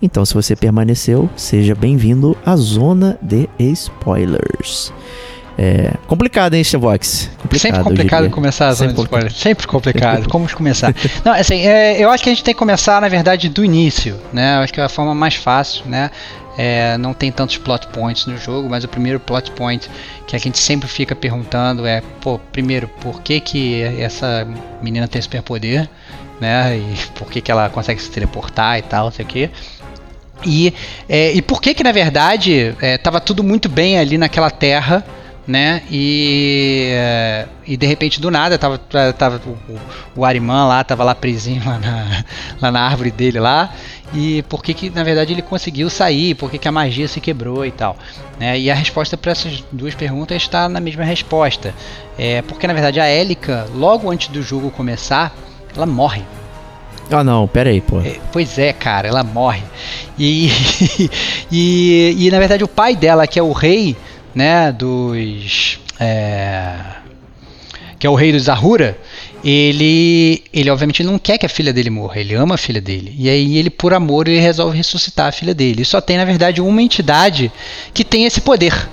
Então, se você permaneceu, seja bem-vindo à zona de spoilers. É, complicado, hein, Stevox? Complicado, Sempre complicado começar a zona Sempre spoiler. Sempre complicado. Sempre. Como começar? Não, assim, é, eu acho que a gente tem que começar, na verdade, do início, né? Eu acho que é a forma mais fácil, né? É, não tem tantos plot points no jogo, mas o primeiro plot point que a gente sempre fica perguntando é, pô, primeiro, por que que essa menina tem superpoder, né? E por que que ela consegue se teleportar e tal, não sei o que. E, é, e por que que na verdade estava é, tudo muito bem ali naquela terra né? E, e de repente do nada tava, tava o, o Arimã lá, tava lá presinho lá na, lá na árvore dele lá. E por que, que na verdade ele conseguiu sair? Por que, que a magia se quebrou e tal? Né? E a resposta para essas duas perguntas está na mesma resposta. É porque na verdade a Élica, logo antes do jogo começar, ela morre. Ah não, pera aí, pô. É, pois é, cara, ela morre. E, e, e na verdade o pai dela, que é o rei, né, dos é, que é o rei dos Ahura, ele, ele obviamente não quer que a filha dele morra, ele ama a filha dele. E aí ele, por amor, ele resolve ressuscitar a filha dele. E só tem, na verdade, uma entidade que tem esse poder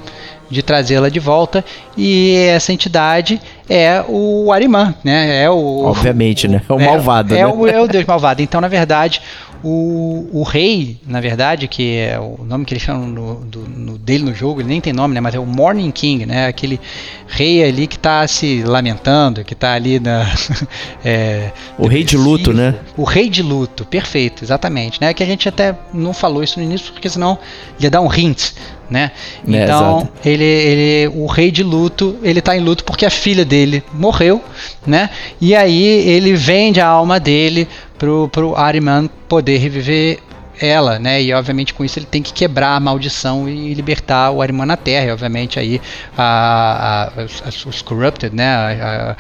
de trazê-la de volta. E essa entidade é o Arimã, né? É o, Obviamente, né? É o malvado. É, né? o, é o deus malvado. Então, na verdade, o, o rei, na verdade, que é o nome que eles chamam no, do, no, dele no jogo, ele nem tem nome, né? Mas é o Morning King, né? Aquele rei ali que está se lamentando, que está ali na. é, o rei de luto, né? O rei de luto, perfeito, exatamente. Né? Que a gente até não falou isso no início, porque senão ia dar um hint né? É, então, ele, ele, o rei de luto, ele tá em luto porque a filha dele morreu, né? E aí ele vende a alma dele pro, pro Ariman poder reviver ela, né? E obviamente com isso ele tem que quebrar a maldição e libertar o Ariman na Terra. E obviamente aí a, a, a, os corrupted, né?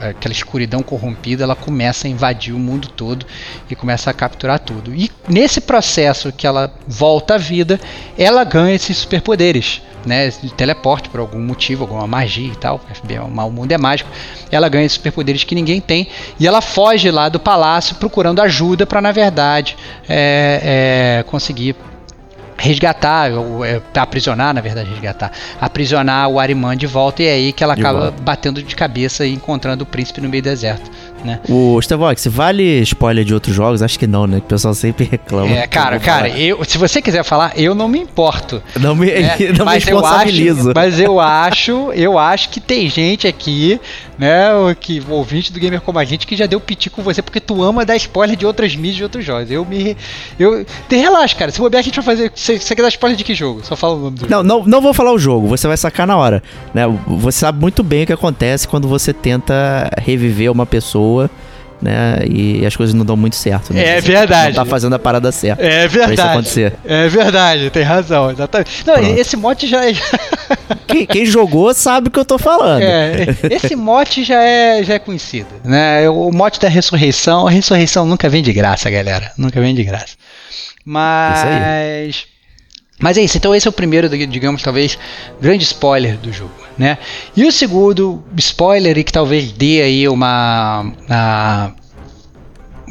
aquela escuridão corrompida, ela começa a invadir o mundo todo e começa a capturar tudo. E nesse processo que ela volta à vida, ela ganha esses superpoderes né, teleporte por algum motivo, alguma magia e tal. O mundo é mágico. Ela ganha superpoderes que ninguém tem e ela foge lá do palácio procurando ajuda para, na verdade, é, é, conseguir resgatar, ou é, aprisionar, na verdade, resgatar, aprisionar o Ariman de volta e é aí que ela acaba batendo de cabeça e encontrando o príncipe no meio do deserto né? O Stevox, vale spoiler de outros jogos? Acho que não, né? O pessoal sempre reclama. É, cara, cara, eu, se você quiser falar, eu não me importo. Não me, né? não mas me responsabilizo. Eu acho, mas eu acho, eu acho que tem gente aqui, né, que ouvinte do Gamer como a gente que já deu piti com você porque tu ama dar spoiler de outras mídias de outros jogos. Eu me eu te relaxa, cara. Se bobear a gente vai fazer, você, você quer dar spoiler de que jogo? Só fala o nome do não, jogo. Não, não vou falar o jogo, você vai sacar na hora, né? Você sabe muito bem o que acontece quando você tenta reviver uma pessoa né? E as coisas não dão muito certo. Né? É verdade. Não tá fazendo a parada certa. É verdade. Pra isso acontecer. É verdade, tem razão, exatamente. Não, Pronto. esse mote já é. quem, quem, jogou sabe o que eu tô falando. É, esse mote já é, já é conhecido. Né? O mote da ressurreição, a ressurreição nunca vem de graça, galera. Nunca vem de graça. Mas. Mas é isso, então esse é o primeiro, digamos, talvez, grande spoiler do jogo, né? E o segundo spoiler, e que talvez dê aí uma, uma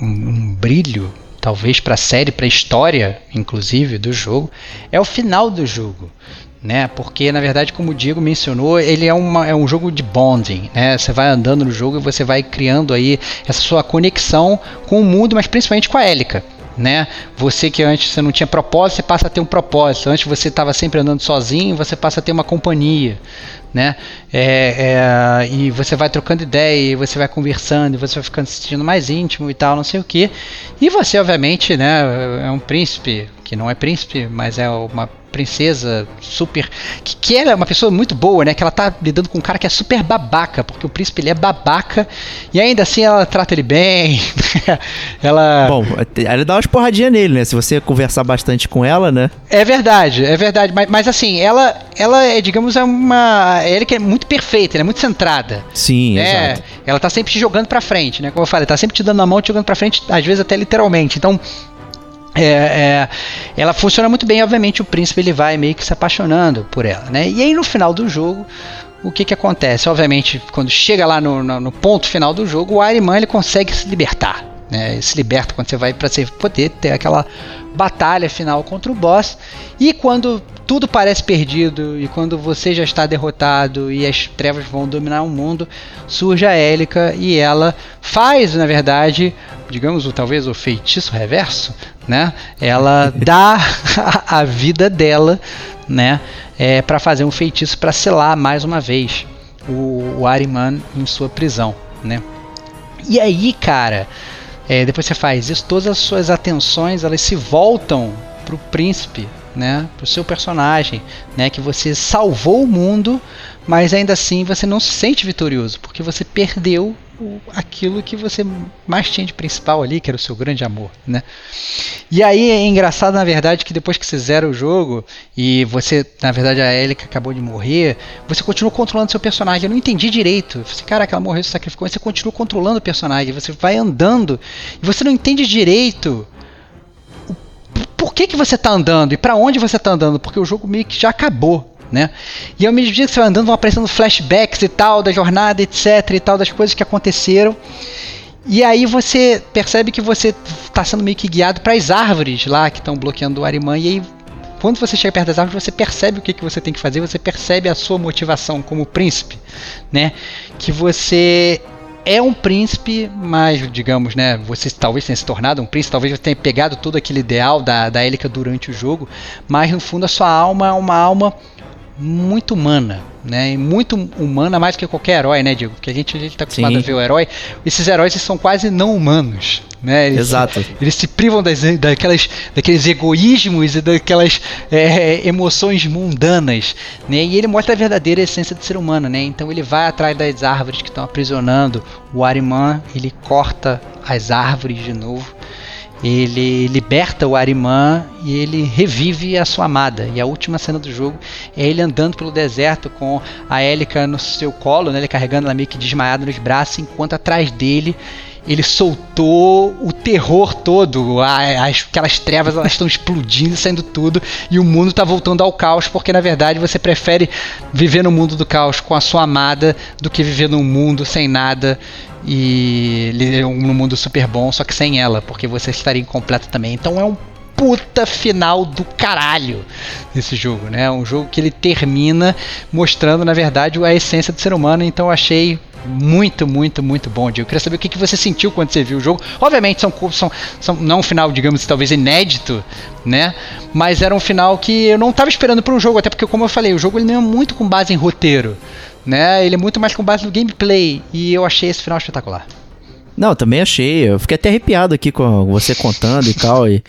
um, brilho, talvez para a série, para a história, inclusive, do jogo, é o final do jogo. Né? Porque na verdade, como o Diego mencionou, ele é, uma, é um jogo de bonding, né? Você vai andando no jogo e você vai criando aí essa sua conexão com o mundo, mas principalmente com a Élica, né? Você que antes você não tinha propósito, você passa a ter um propósito. Antes você estava sempre andando sozinho, você passa a ter uma companhia, né? É, é, e você vai trocando ideia, e você vai conversando, e você vai ficando se sentindo mais íntimo e tal, não sei o que. E você, obviamente, né, é um príncipe que não é príncipe, mas é uma princesa super. Que, que ela é uma pessoa muito boa, né? Que ela tá lidando com um cara que é super babaca, porque o príncipe ele é babaca e ainda assim ela trata ele bem. ela. Bom, ela dá umas porradinhas nele, né? Se você conversar bastante com ela, né? É verdade, é verdade. Mas, mas assim, ela, ela é, digamos, é uma. Ela que é muito perfeita, ela é muito centrada. Sim, é, exato. Ela tá sempre te jogando pra frente, né? Como eu falei, tá sempre te dando a mão, te jogando pra frente, às vezes até literalmente. Então é, é, ela funciona muito bem, obviamente o príncipe ele vai meio que se apaixonando por ela, né? E aí no final do jogo, o que que acontece? Obviamente, quando chega lá no, no, no ponto final do jogo, o Iron Man ele consegue se libertar, né? Se liberta quando você vai para você poder ter aquela batalha final contra o boss. E quando tudo parece perdido e quando você já está derrotado e as trevas vão dominar o mundo, surge a Élica e ela faz, na verdade, digamos, o, talvez o feitiço reverso, né? Ela dá a vida dela, né? É, para fazer um feitiço para selar mais uma vez o, o Ariman em sua prisão, né? E aí, cara, é, depois você faz isso, todas as suas atenções elas se voltam pro príncipe, né, pro seu personagem, né, que você salvou o mundo, mas ainda assim você não se sente vitorioso, porque você perdeu aquilo que você mais tinha de principal ali, que era o seu grande amor, né? E aí é engraçado, na verdade, que depois que você zera o jogo e você, na verdade, a Ellie acabou de morrer, você continua controlando seu personagem. Eu não entendi direito. Falei, caraca, ela morreu, se sacrificou, mas você continua controlando o personagem. Você vai andando e você não entende direito por que, que você está andando e para onde você está andando, porque o jogo meio que já acabou né? E mesmo dia que você vai andando, vão aparecendo flashbacks e tal da jornada, etc e tal, das coisas que aconteceram. E aí você percebe que você está sendo meio que guiado para as árvores lá que estão bloqueando o Arimã. E aí, quando você chega perto das árvores, você percebe o que, que você tem que fazer, você percebe a sua motivação como príncipe, né? Que você é um príncipe, mas digamos, né, você talvez tenha se tornado um príncipe, talvez você tenha pegado todo aquele ideal da, da Élica durante o jogo, mas no fundo a sua alma é uma alma muito humana, né? E muito humana mais que qualquer herói, né, Diego? Porque a gente está acostumado Sim. a ver o herói. Esses heróis são quase não humanos, né? Eles, Exato. Eles se privam das, daquelas, daqueles egoísmos e daquelas é, emoções mundanas, né? E ele mostra a verdadeira essência do ser humano, né? Então ele vai atrás das árvores que estão aprisionando o Arimã, ele corta as árvores de novo ele liberta o Arimã e ele revive a sua amada. E a última cena do jogo é ele andando pelo deserto com a Élica no seu colo, né, ele carregando ela meio que desmaiada nos braços, enquanto atrás dele ele soltou o terror todo, as, aquelas trevas elas estão explodindo, saindo tudo, e o mundo está voltando ao caos, porque na verdade você prefere viver no mundo do caos com a sua amada do que viver num mundo sem nada e num mundo super bom, só que sem ela, porque você estaria incompleto também. Então é um puta final do caralho esse jogo, né? Um jogo que ele termina mostrando, na verdade, a essência do ser humano. Então eu achei muito, muito, muito bom, Diego. Eu queria saber o que, que você sentiu quando você viu o jogo. Obviamente, são, são, são não um final, digamos, talvez inédito, né? Mas era um final que eu não estava esperando para um jogo, até porque, como eu falei, o jogo ele não é muito com base em roteiro, né? Ele é muito mais com base no gameplay. E eu achei esse final espetacular. Não, também achei. Eu fiquei até arrepiado aqui com você contando e tal. E,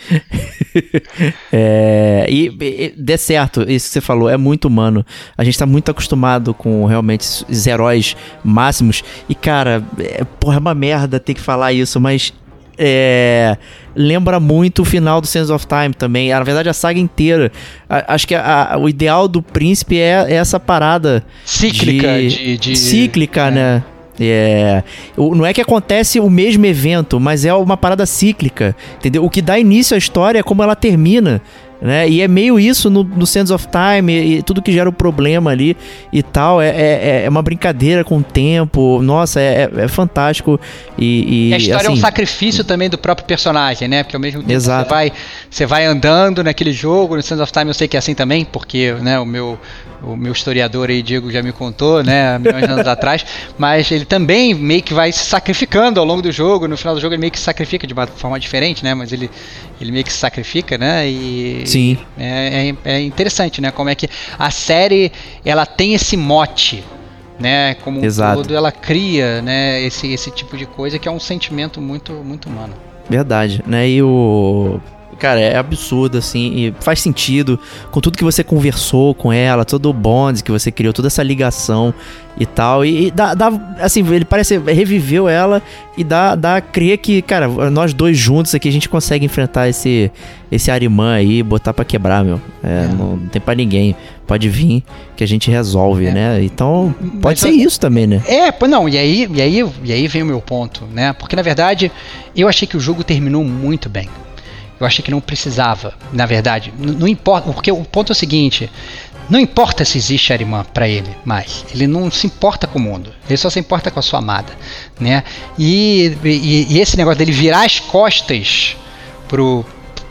é, e, e dê certo, isso que você falou, é muito humano. A gente tá muito acostumado com realmente os heróis máximos. E, cara, é, porra, é uma merda ter que falar isso, mas é, lembra muito o final do Sense of Time também. Na verdade, a saga inteira. A, acho que a, a, o ideal do príncipe é, é essa parada cíclica, de, de, de cíclica, é. né? É, não é que acontece o mesmo evento, mas é uma parada cíclica, entendeu? O que dá início à história é como ela termina. Né? E é meio isso no, no Sands of Time e, e tudo que gera o problema ali e tal. É, é, é uma brincadeira com o tempo. Nossa, é, é, é fantástico. E, e, a história assim, é um assim, sacrifício também do próprio personagem, né? Porque ao mesmo tempo exato. você vai, você vai andando naquele jogo, no Sands of Time eu sei que é assim também, porque né, o meu o meu historiador aí, Diego, já me contou, né, milhões de anos atrás, mas ele também meio que vai se sacrificando ao longo do jogo, no final do jogo ele meio que se sacrifica de uma forma diferente, né, mas ele, ele meio que se sacrifica, né, e... Sim. É, é, é interessante, né, como é que a série, ela tem esse mote, né, como Exato. todo, ela cria, né, esse, esse tipo de coisa que é um sentimento muito, muito humano. Verdade, né, e o cara, é absurdo, assim, e faz sentido com tudo que você conversou com ela, todo o bond que você criou, toda essa ligação e tal. E, e dá, dá, assim, ele parece reviveu ela e dá, dá a crer que, cara, nós dois juntos aqui a gente consegue enfrentar esse esse Arimã aí, botar para quebrar, meu. É, é. Não, não, tem para ninguém. Pode vir que a gente resolve, é. né? Então, pode Mas, ser isso também, né? É, não, e aí, e aí, e aí vem o meu ponto, né? Porque na verdade, eu achei que o jogo terminou muito bem. Eu achei que não precisava, na verdade. Não, não importa, porque o ponto é o seguinte: não importa se existe Ariman para ele mais. Ele não se importa com o mundo. Ele só se importa com a sua amada, né? E, e, e esse negócio dele virar as costas pro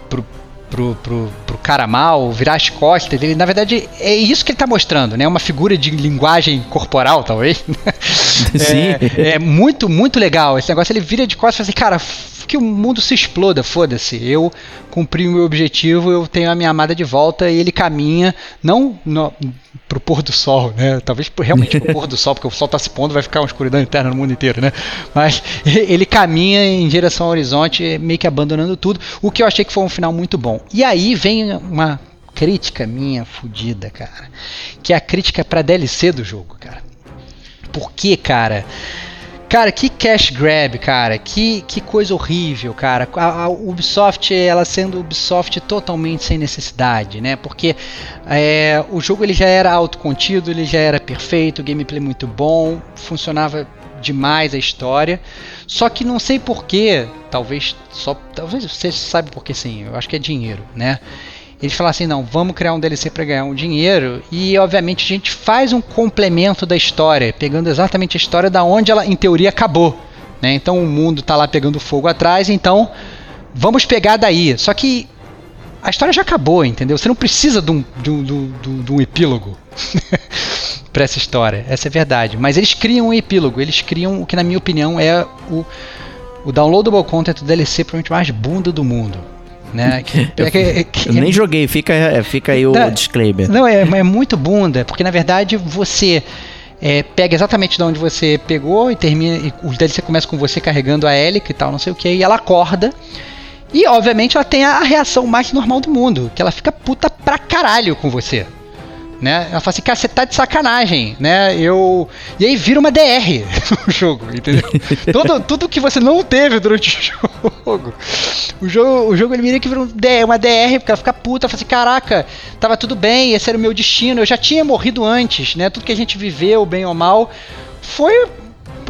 pro, pro, pro, pro cara mal, virar as costas, na verdade é isso que ele está mostrando, né? Uma figura de linguagem corporal, talvez. Sim. É, é muito, muito legal. Esse negócio ele vira de costas e fala assim, cara, que o mundo se exploda, foda-se. Eu cumpri o meu objetivo, eu tenho a minha amada de volta e ele caminha, não no, pro pôr do sol, né? Talvez realmente pro pôr do sol, porque o sol tá se pondo, vai ficar uma escuridão interna no mundo inteiro, né? Mas ele caminha em direção ao horizonte, meio que abandonando tudo, o que eu achei que foi um final muito bom. E aí vem uma crítica minha fodida, cara, que é a crítica pra DLC do jogo, cara. Por que, cara? Cara, que cash grab, cara. Que, que coisa horrível, cara. A, a Ubisoft, ela sendo Ubisoft totalmente sem necessidade, né? Porque é, o jogo ele já era autocontido, ele já era perfeito, gameplay muito bom, funcionava demais a história. Só que não sei porquê, talvez só. Talvez você saiba porque sim, eu acho que é dinheiro, né? Eles falaram assim: não, vamos criar um DLC para ganhar um dinheiro e, obviamente, a gente faz um complemento da história, pegando exatamente a história da onde ela, em teoria, acabou. Né? Então o mundo está lá pegando fogo atrás, então vamos pegar daí. Só que a história já acabou, entendeu? Você não precisa de um, de um, de um, de um epílogo para essa história, essa é verdade. Mas eles criam um epílogo, eles criam o que, na minha opinião, é o, o downloadable content do DLC provavelmente mais bunda do mundo né? Que, eu, que, que, eu nem joguei, fica, fica aí o não, disclaimer. Não, é, é muito bunda, porque na verdade você é, pega exatamente de onde você pegou e termina. E o DLC começa com você carregando a hélica e tal, não sei o que, e ela acorda. E obviamente ela tem a reação mais normal do mundo, que ela fica puta pra caralho com você né? Ela fala assim, cara, você tá de sacanagem, né? Eu. E aí vira uma DR no jogo, entendeu? tudo, tudo que você não teve durante o jogo. O jogo, o jogo ele vira que vira uma DR, porque ela fica puta, fala assim, caraca, tava tudo bem, esse era o meu destino, eu já tinha morrido antes, né? Tudo que a gente viveu, bem ou mal, foi.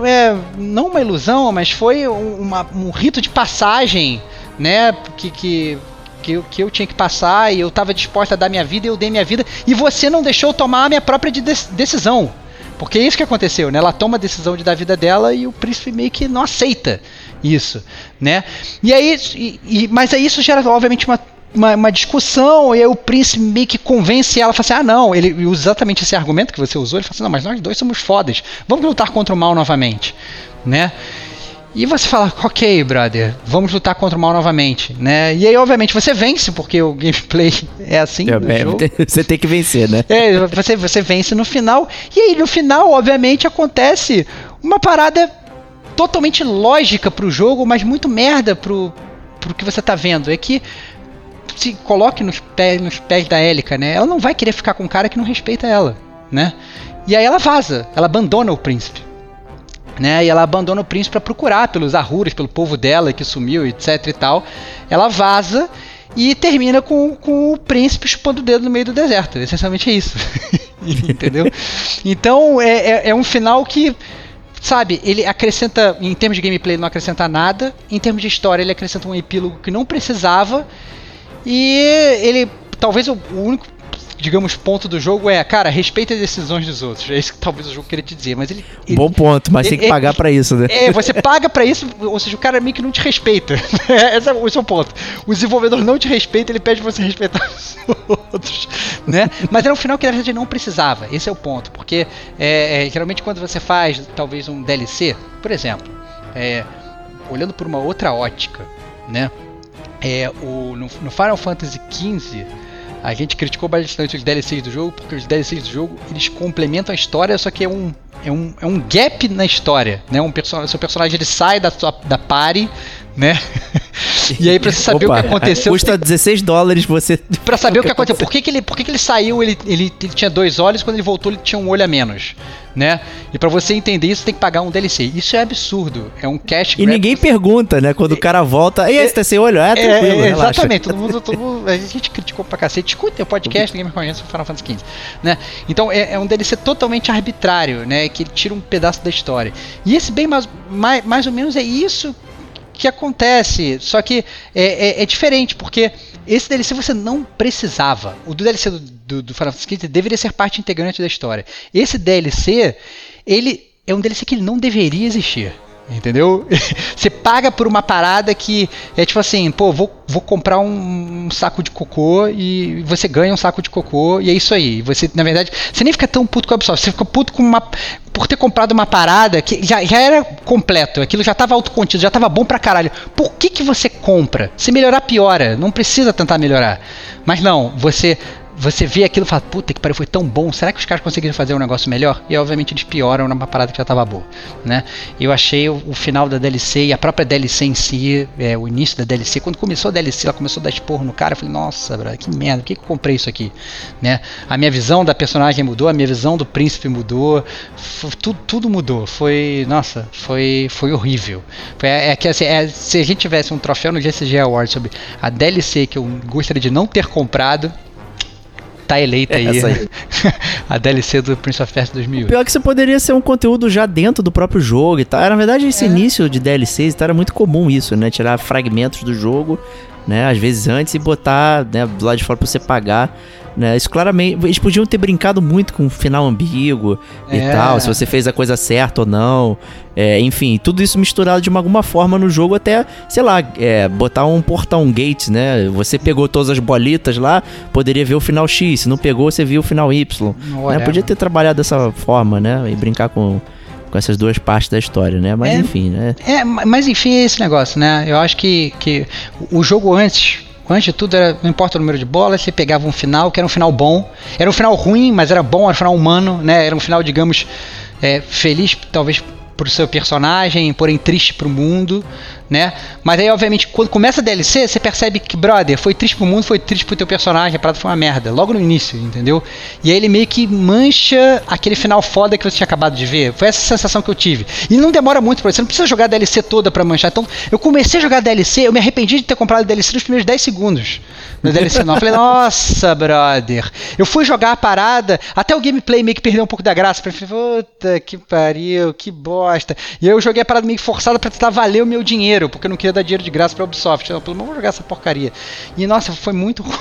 É, não uma ilusão, mas foi uma, um rito de passagem, né? Que, que que eu, que eu tinha que passar e eu estava disposta a dar minha vida e eu dei minha vida e você não deixou tomar a minha própria de decisão. Porque é isso que aconteceu, né? Ela toma a decisão de dar a vida dela e o príncipe meio que não aceita isso, né? E aí, e, e, mas aí isso gera obviamente uma, uma, uma, discussão, e aí o príncipe meio que convence ela, fala assim, ah não, ele usa exatamente esse argumento que você usou, ele fala assim, não, mas nós dois somos fodas, vamos lutar contra o mal novamente, né? E você fala, ok, brother, vamos lutar contra o mal novamente, né? E aí, obviamente, você vence, porque o gameplay é assim. É, você tem que vencer, né? É, você, você vence no final. E aí, no final, obviamente, acontece uma parada totalmente lógica pro jogo, mas muito merda pro, pro que você tá vendo. É que se coloque nos pés, nos pés da Élica, né? Ela não vai querer ficar com um cara que não respeita ela, né? E aí ela vaza, ela abandona o príncipe né? E ela abandona o príncipe para procurar pelos arruras, pelo povo dela que sumiu, etc e tal. Ela vaza e termina com, com o príncipe chupando o dedo no meio do deserto. Essencialmente é isso. Entendeu? Então é, é, é, um final que, sabe, ele acrescenta, em termos de gameplay, ele não acrescenta nada. Em termos de história, ele acrescenta um epílogo que não precisava. E ele, talvez o, o único digamos, ponto do jogo é, cara, respeita as decisões dos outros. É isso que talvez o jogo queria te dizer. Mas ele. ele Bom ponto, mas ele, tem que pagar para isso, né? É, você paga para isso, ou seja, o cara meio que não te respeita. esse, é, esse é o ponto. O desenvolvedor não te respeita, ele pede pra você respeitar os outros. Né? Mas era um final que na verdade não precisava. Esse é o ponto. Porque é, é, geralmente quando você faz talvez um DLC, por exemplo, é, olhando por uma outra ótica, né? É, o, no, no Final Fantasy XV a gente criticou bastante os DLCs do jogo, porque os DLCs do jogo eles complementam a história, só que é um, é um, é um gap na história, né? Um person seu personagem ele sai da, sua, da party, né? e aí pra você saber Opa, o que aconteceu. Custa 16 dólares você. Pra saber o que, aconteceu. Por que, que, ele, por que, que ele saiu, ele, ele, ele tinha dois olhos, quando ele voltou, ele tinha um olho a menos né? E para você entender isso, tem que pagar um DLC. Isso é absurdo. É um cash E ninguém pergunta, né? Quando o cara volta, e aí, você tá sem olho? É, tranquilo, é, Exatamente. Todo mundo, todo mundo, a gente criticou pra cacete. Escuta o podcast do Game Conhece Final Fantasy XV, né? Então é, é, um DLC totalmente arbitrário, né? Que ele tira um pedaço da história. E esse bem mais, mais, mais ou menos é isso que acontece. Só que é, é, é diferente, porque esse DLC você não precisava. O do DLC do do, do Final Fantasy XV deveria ser parte integrante da história. Esse DLC, ele é um DLC que ele não deveria existir. Entendeu? Você paga por uma parada que é tipo assim, pô, vou, vou comprar um, um, saco de cocô e você ganha um saco de cocô e é isso aí. Você, na verdade, você nem fica tão puto com a Ubisoft, você fica puto com uma por ter comprado uma parada que já, já era completo, aquilo já estava autocontido, já estava bom pra caralho. Por que que você compra? Se melhorar piora, não precisa tentar melhorar. Mas não, você você vê aquilo e fala, puta que pariu, foi tão bom, será que os caras conseguiram fazer um negócio melhor? E obviamente eles pioram numa parada que já estava boa, né? Eu achei o, o, final da DLC e a própria DLC em si, é, o início da DLC, quando começou a DLC, ela começou a dar esporro no cara, eu falei, nossa, brother, que merda, por que, que eu comprei isso aqui? Né? A minha visão da personagem mudou, a minha visão do príncipe mudou, tudo, tudo mudou, foi, nossa, foi, foi horrível. Foi, é, é que assim, é, se a gente tivesse um troféu no GCG Awards sobre a DLC que eu gostaria de não ter comprado, tá eleita aí, aí. a DLC do Prince of Persia 2008. Pior que você poderia ser um conteúdo já dentro do próprio jogo e tal. Na verdade, esse é. início de DLCs tá, era muito comum isso, né? Tirar fragmentos do jogo, né? Às vezes antes e botar né, do lado de fora pra você pagar. Né? Isso claramente. Eles podiam ter brincado muito com o final ambíguo é. e tal, se você fez a coisa certa ou não. É, enfim, tudo isso misturado de uma, alguma forma no jogo, até, sei lá, é, botar um portão gate, né? Você pegou todas as bolitas lá, poderia ver o final X. Se não pegou, você viu o final Y. Né? Podia ter trabalhado dessa forma, né? E brincar com com essas duas partes da história, né? Mas é, enfim, né? É, mas enfim, é esse negócio, né? Eu acho que, que o jogo antes Antes de tudo, era, não importa o número de bolas, você pegava um final que era um final bom. Era um final ruim, mas era bom, era um final humano, né? Era um final, digamos, é, feliz, talvez pro seu personagem, porém triste pro mundo, né? Mas aí, obviamente, quando começa a DLC, você percebe que, brother, foi triste pro mundo, foi triste pro teu personagem, a parada foi uma merda, logo no início, entendeu? E aí ele meio que mancha aquele final foda que você tinha acabado de ver. Foi essa sensação que eu tive. E não demora muito pra você, não precisa jogar a DLC toda pra manchar. Então, eu comecei a jogar a DLC, eu me arrependi de ter comprado a DLC nos primeiros 10 segundos. Na DLC não. Eu falei, nossa, brother. Eu fui jogar a parada, até o gameplay meio que perdeu um pouco da graça. Eu falei, puta que pariu, que bosta. E aí eu joguei a parada meio forçada pra tentar valer o meu dinheiro, porque eu não queria dar dinheiro de graça pra Ubisoft. Eu falei, vamos jogar essa porcaria. E nossa, foi muito ruim.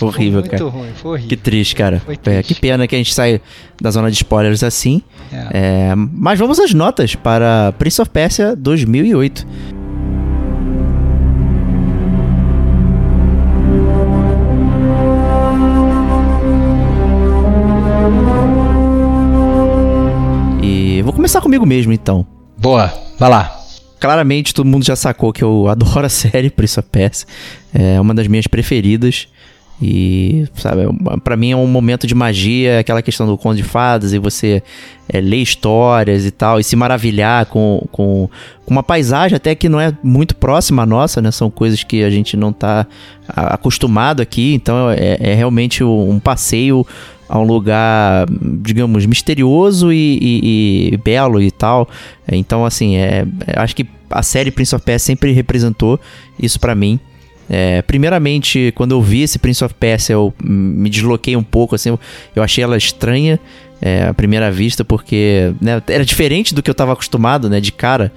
Horrível, foi muito cara. Ruim, foi horrível. Que triste, cara. Triste. É, que pena que a gente sai da zona de spoilers assim. É. É, mas vamos às notas para Prince of Persia 2008. começar comigo mesmo, então. Boa, vai lá. Claramente todo mundo já sacou que eu adoro a série Prince of Persia. É uma das minhas preferidas. E, sabe, para mim é um momento de magia, aquela questão do conto de fadas e você é, ler histórias e tal, e se maravilhar com, com, com, uma paisagem até que não é muito próxima à nossa, né? São coisas que a gente não tá acostumado aqui, então é, é realmente um passeio a um lugar, digamos, misterioso e, e, e belo e tal. Então, assim, é, acho que a série Prince of Persia sempre representou isso para mim. É, primeiramente, quando eu vi esse Prince of Persia, eu me desloquei um pouco, assim, eu, achei ela estranha é, à primeira vista, porque né, era diferente do que eu estava acostumado, né, de cara.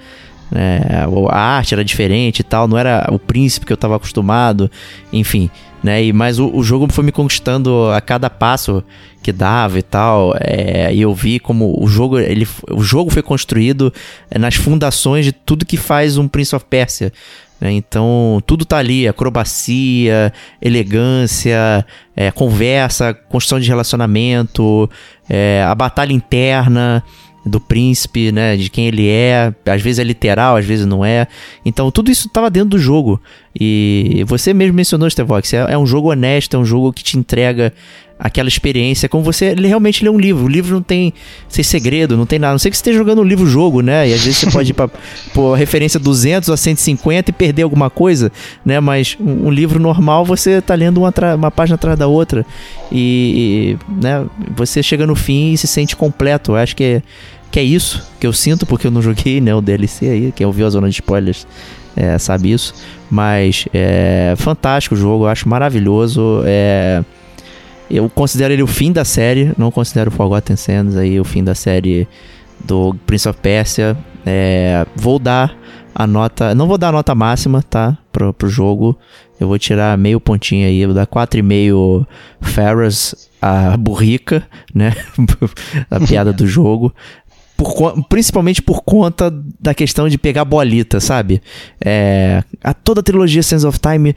É, a arte era diferente e tal, não era o príncipe que eu estava acostumado, enfim né? E, mas o, o, jogo foi me conquistando a cada passo que dava e tal. É, e eu vi como o jogo, ele, o jogo foi construído é, nas fundações de tudo que faz um Prince of Persia. Né? Então, tudo tá ali: acrobacia, elegância, é, conversa, construção de relacionamento, é, a batalha interna do príncipe, né, de quem ele é, às vezes é literal, às vezes não é. Então tudo isso estava dentro do jogo. E você mesmo mencionou, Stevox, é, é um jogo honesto, é um jogo que te entrega aquela experiência, como você realmente lê um livro. O livro não tem sem segredo, não tem nada. Não sei que você esteja jogando um livro-jogo, né? E às vezes você pode ir para a referência 200 a 150 e perder alguma coisa, né? Mas um, um livro normal você tá lendo uma, uma página atrás da outra e, e, né? Você chega no fim e se sente completo. Eu acho que é, que é isso que eu sinto, porque eu não joguei né, o DLC aí. Quem ouviu a zona de spoilers é, sabe isso. Mas é fantástico o jogo, eu acho maravilhoso. É, eu considero ele o fim da série, não considero Forgotten Sands aí o fim da série do Prince of Persia. É, vou dar a nota. Não vou dar a nota máxima, tá? Pro, pro jogo. Eu vou tirar meio pontinho aí, vou dar 4,5 Ferras, a burrica, né? a piada do jogo. Por, principalmente por conta da questão de pegar bolita, sabe? É, a toda a trilogia Sense of Time,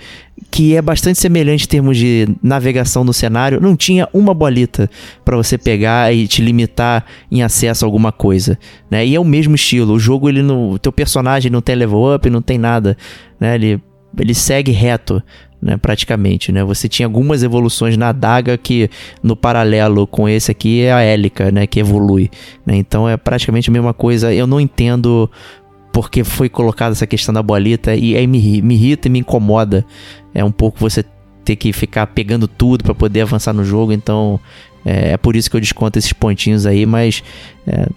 que é bastante semelhante em termos de navegação no cenário, não tinha uma bolita para você pegar e te limitar em acesso a alguma coisa, né? E é o mesmo estilo. O jogo ele não, o teu personagem não tem level up, não tem nada, né? Ele ele segue reto né, praticamente, né? Você tinha algumas evoluções na adaga que no paralelo com esse aqui é a hélica, né, que evolui, né? Então é praticamente a mesma coisa. Eu não entendo porque foi colocada essa questão da bolita e aí me, me irrita e me incomoda. É um pouco você ter que ficar pegando tudo para poder avançar no jogo, então é, é, por isso que eu desconto esses pontinhos aí, mas é,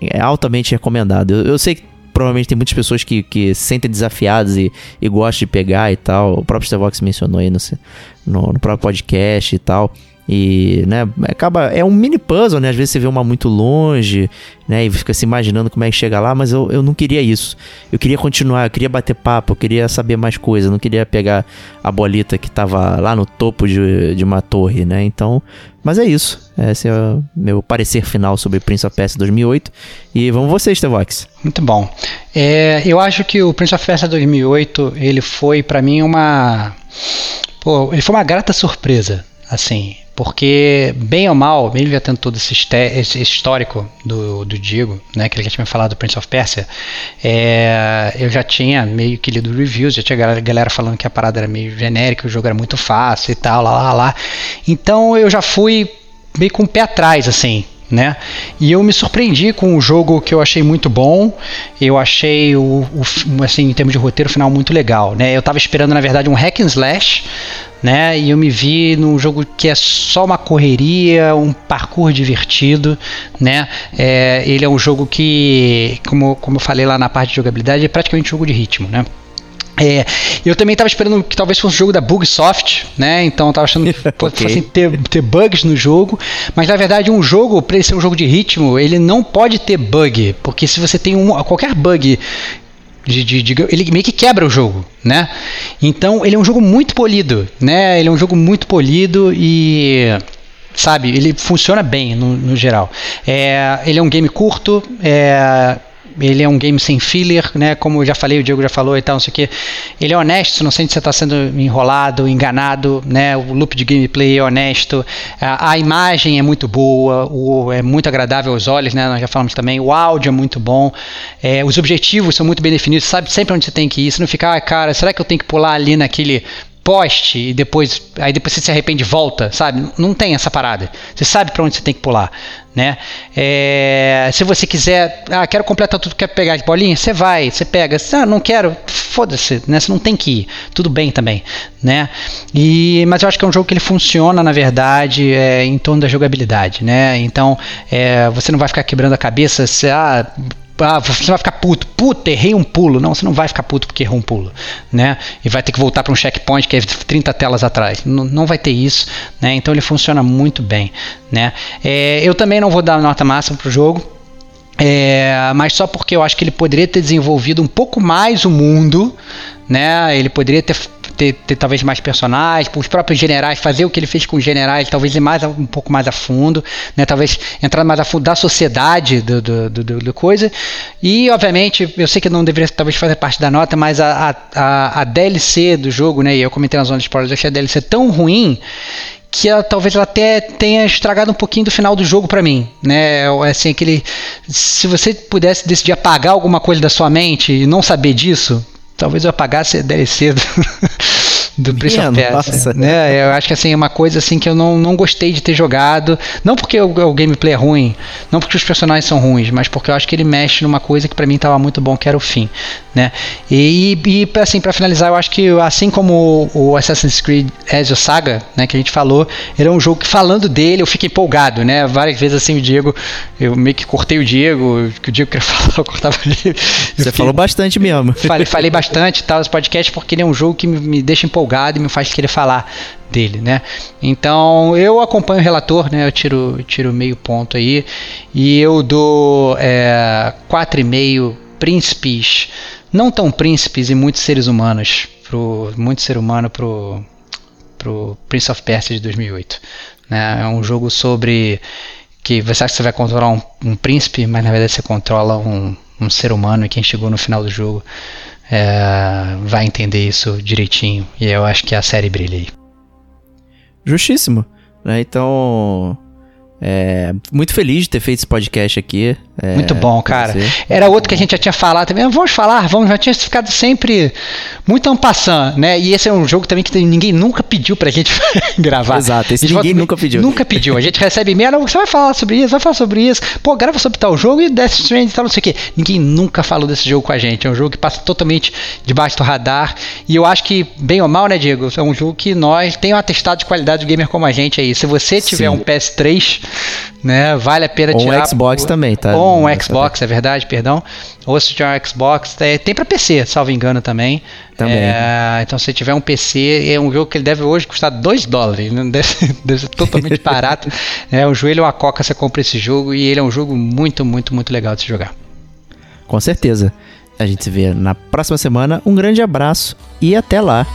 é altamente recomendado. Eu, eu sei que provavelmente tem muitas pessoas que, que se sentem desafiadas e, e gostam de pegar e tal. O próprio Stevox mencionou aí no, no, no próprio podcast e tal. E, né, acaba. É um mini puzzle, né? Às vezes você vê uma muito longe, né? E fica se imaginando como é que chega lá, mas eu, eu não queria isso. Eu queria continuar, eu queria bater papo, eu queria saber mais coisas, eu não queria pegar a bolita que tava lá no topo de, de uma torre, né? Então. Mas é isso. Esse é o meu parecer final sobre Prince of Persia 2008. E vamos vocês, Tevox. Muito bom. É, eu acho que o Prince of Persia 2008 ele foi para mim uma. Pô, ele foi uma grata surpresa. Assim, porque, bem ou mal, mesmo já tendo todo esse, esse histórico do, do Diego, né, que ele já tinha falado do Prince of Persia, é, eu já tinha meio que lido reviews, já tinha galera, galera falando que a parada era meio genérica, o jogo era muito fácil e tal, lá, lá, lá. Então eu já fui meio com o pé atrás, assim, né? E eu me surpreendi com um jogo que eu achei muito bom. Eu achei o, o assim, em termos de roteiro final muito legal, né? Eu estava esperando na verdade um hack and slash, né? E eu me vi num jogo que é só uma correria, um parkour divertido, né? É, ele é um jogo que, como, como eu falei lá na parte de jogabilidade, é praticamente um jogo de ritmo, né? É, eu também estava esperando que talvez fosse um jogo da Bugsoft, né? Então eu tava achando que fosse okay. ter, ter bugs no jogo. Mas na verdade, um jogo, para ele ser um jogo de ritmo, ele não pode ter bug. Porque se você tem um, qualquer bug de, de, de, ele meio que quebra o jogo, né? Então ele é um jogo muito polido, né? Ele é um jogo muito polido e sabe, ele funciona bem no, no geral. É, ele é um game curto, é, ele é um game sem filler, né? Como eu já falei, o Diego já falou e tal, não sei o que. Ele é honesto, não sente que você está sendo enrolado, enganado, né? O loop de gameplay é honesto, a, a, imagem é muito boa, o, é muito agradável aos olhos, né? Nós já falamos também, o áudio é muito bom, é, os objetivos são muito bem definidos, sabe sempre onde você tem que ir, você não fica, ah, cara, será que eu tenho que pular ali naquele poste e depois aí depois você se arrepende e volta, sabe? Não tem essa parada. Você sabe para onde você tem que pular, né? É, se você quiser, ah, quero completar tudo, quer pegar as bolinhas, você vai, você pega. Ah, não quero, foda-se, né? Você não tem que ir, tudo bem também, né? E mas eu acho que é um jogo que ele funciona na verdade é, em torno da jogabilidade, né? Então é, você não vai ficar quebrando a cabeça, se, ah, ah, você vai ficar puto. Puta, errei um pulo. Não, você não vai ficar puto porque errou um pulo, né? E vai ter que voltar para um checkpoint que é 30 telas atrás. Não, não vai ter isso, né? Então ele funciona muito bem, né? É, eu também não vou dar nota máxima pro jogo. É, mas só porque eu acho que ele poderia ter desenvolvido um pouco mais o mundo, né? Ele poderia ter ter, ter, talvez mais personagens, os próprios generais, fazer o que ele fez com os generais, talvez ir mais um pouco mais a fundo, né? Talvez entrar mais a fundo da sociedade do, do, do, do coisa. E, obviamente, eu sei que não deveria talvez fazer parte da nota, mas a, a, a DLC do jogo, né? E eu comentei na zona de spoilers, eu achei a DLC tão ruim que ela, talvez ela até tenha estragado um pouquinho do final do jogo para mim, né? Assim, aquele se você pudesse decidir apagar alguma coisa da sua mente e não saber disso, talvez eu apagasse a DLC do, do Prince of Persia, né? Eu acho que assim é uma coisa assim que eu não, não gostei de ter jogado, não porque o, o, gameplay é ruim, não porque os personagens são ruins, mas porque eu acho que ele mexe numa coisa que para mim estava muito bom, que era o fim, né? E, e assim para finalizar, eu acho que assim como o Assassin's Creed Ezio Saga, né, que a gente falou, era um jogo que falando dele eu fiquei empolgado, né? Várias vezes assim o Diego, eu meio que cortei o Diego, que o Diego queria falar, eu cortava ele. Você falou bastante mesmo. Falei, falei bastante tal, os podcasts porque ele é um jogo que me, me deixa empolgado empolgado e me faz querer falar dele, né? Então eu acompanho o relator, né? Eu tiro, tiro meio ponto aí e eu dou é, 4,5 príncipes não tão príncipes e muitos seres humanos, pro, muito ser humano pro, pro Prince of Persia de 2008. Né? É um jogo sobre que você acha que você vai controlar um, um príncipe, mas na verdade você controla um, um ser humano e quem chegou no final do jogo é, vai entender isso direitinho. E eu acho que a série brilha aí. Justíssimo. Né? Então, é, muito feliz de ter feito esse podcast aqui. É, muito bom, cara. você. Era outro que a gente já tinha falado também. Vamos falar, vamos, já tinha ficado sempre muito ampassando, né? E esse é um jogo também que ninguém nunca pediu pra gente gravar. Exato, esse ninguém volta- nunca pediu. Nunca pediu. A gente recebe e-mail, "Não, você vai falar sobre isso, vai falar sobre isso. Pô, grava sobre tal jogo e Death Stranding e tal, não sei o quê. Ninguém nunca falou desse jogo com a gente. É um jogo que passa totalmente debaixo do radar. E eu acho que, bem ou mal, né, Diego? É um jogo que nós tem um atestado de qualidade de gamer como a gente aí. Se você tiver Sim. um PS3, né, vale a pena Ou um tirar. Xbox também, tá? Ou um Xbox, é verdade, perdão. Ou se tiver um Xbox, é, tem pra PC, salvo engano também. Também. É, então se tiver um PC, é um jogo que ele deve hoje custar 2 dólares, não deve, deve ser totalmente barato. É, um joelho ou uma coca você compra esse jogo e ele é um jogo muito, muito, muito legal de se jogar. Com certeza. A gente se vê na próxima semana. Um grande abraço e até lá.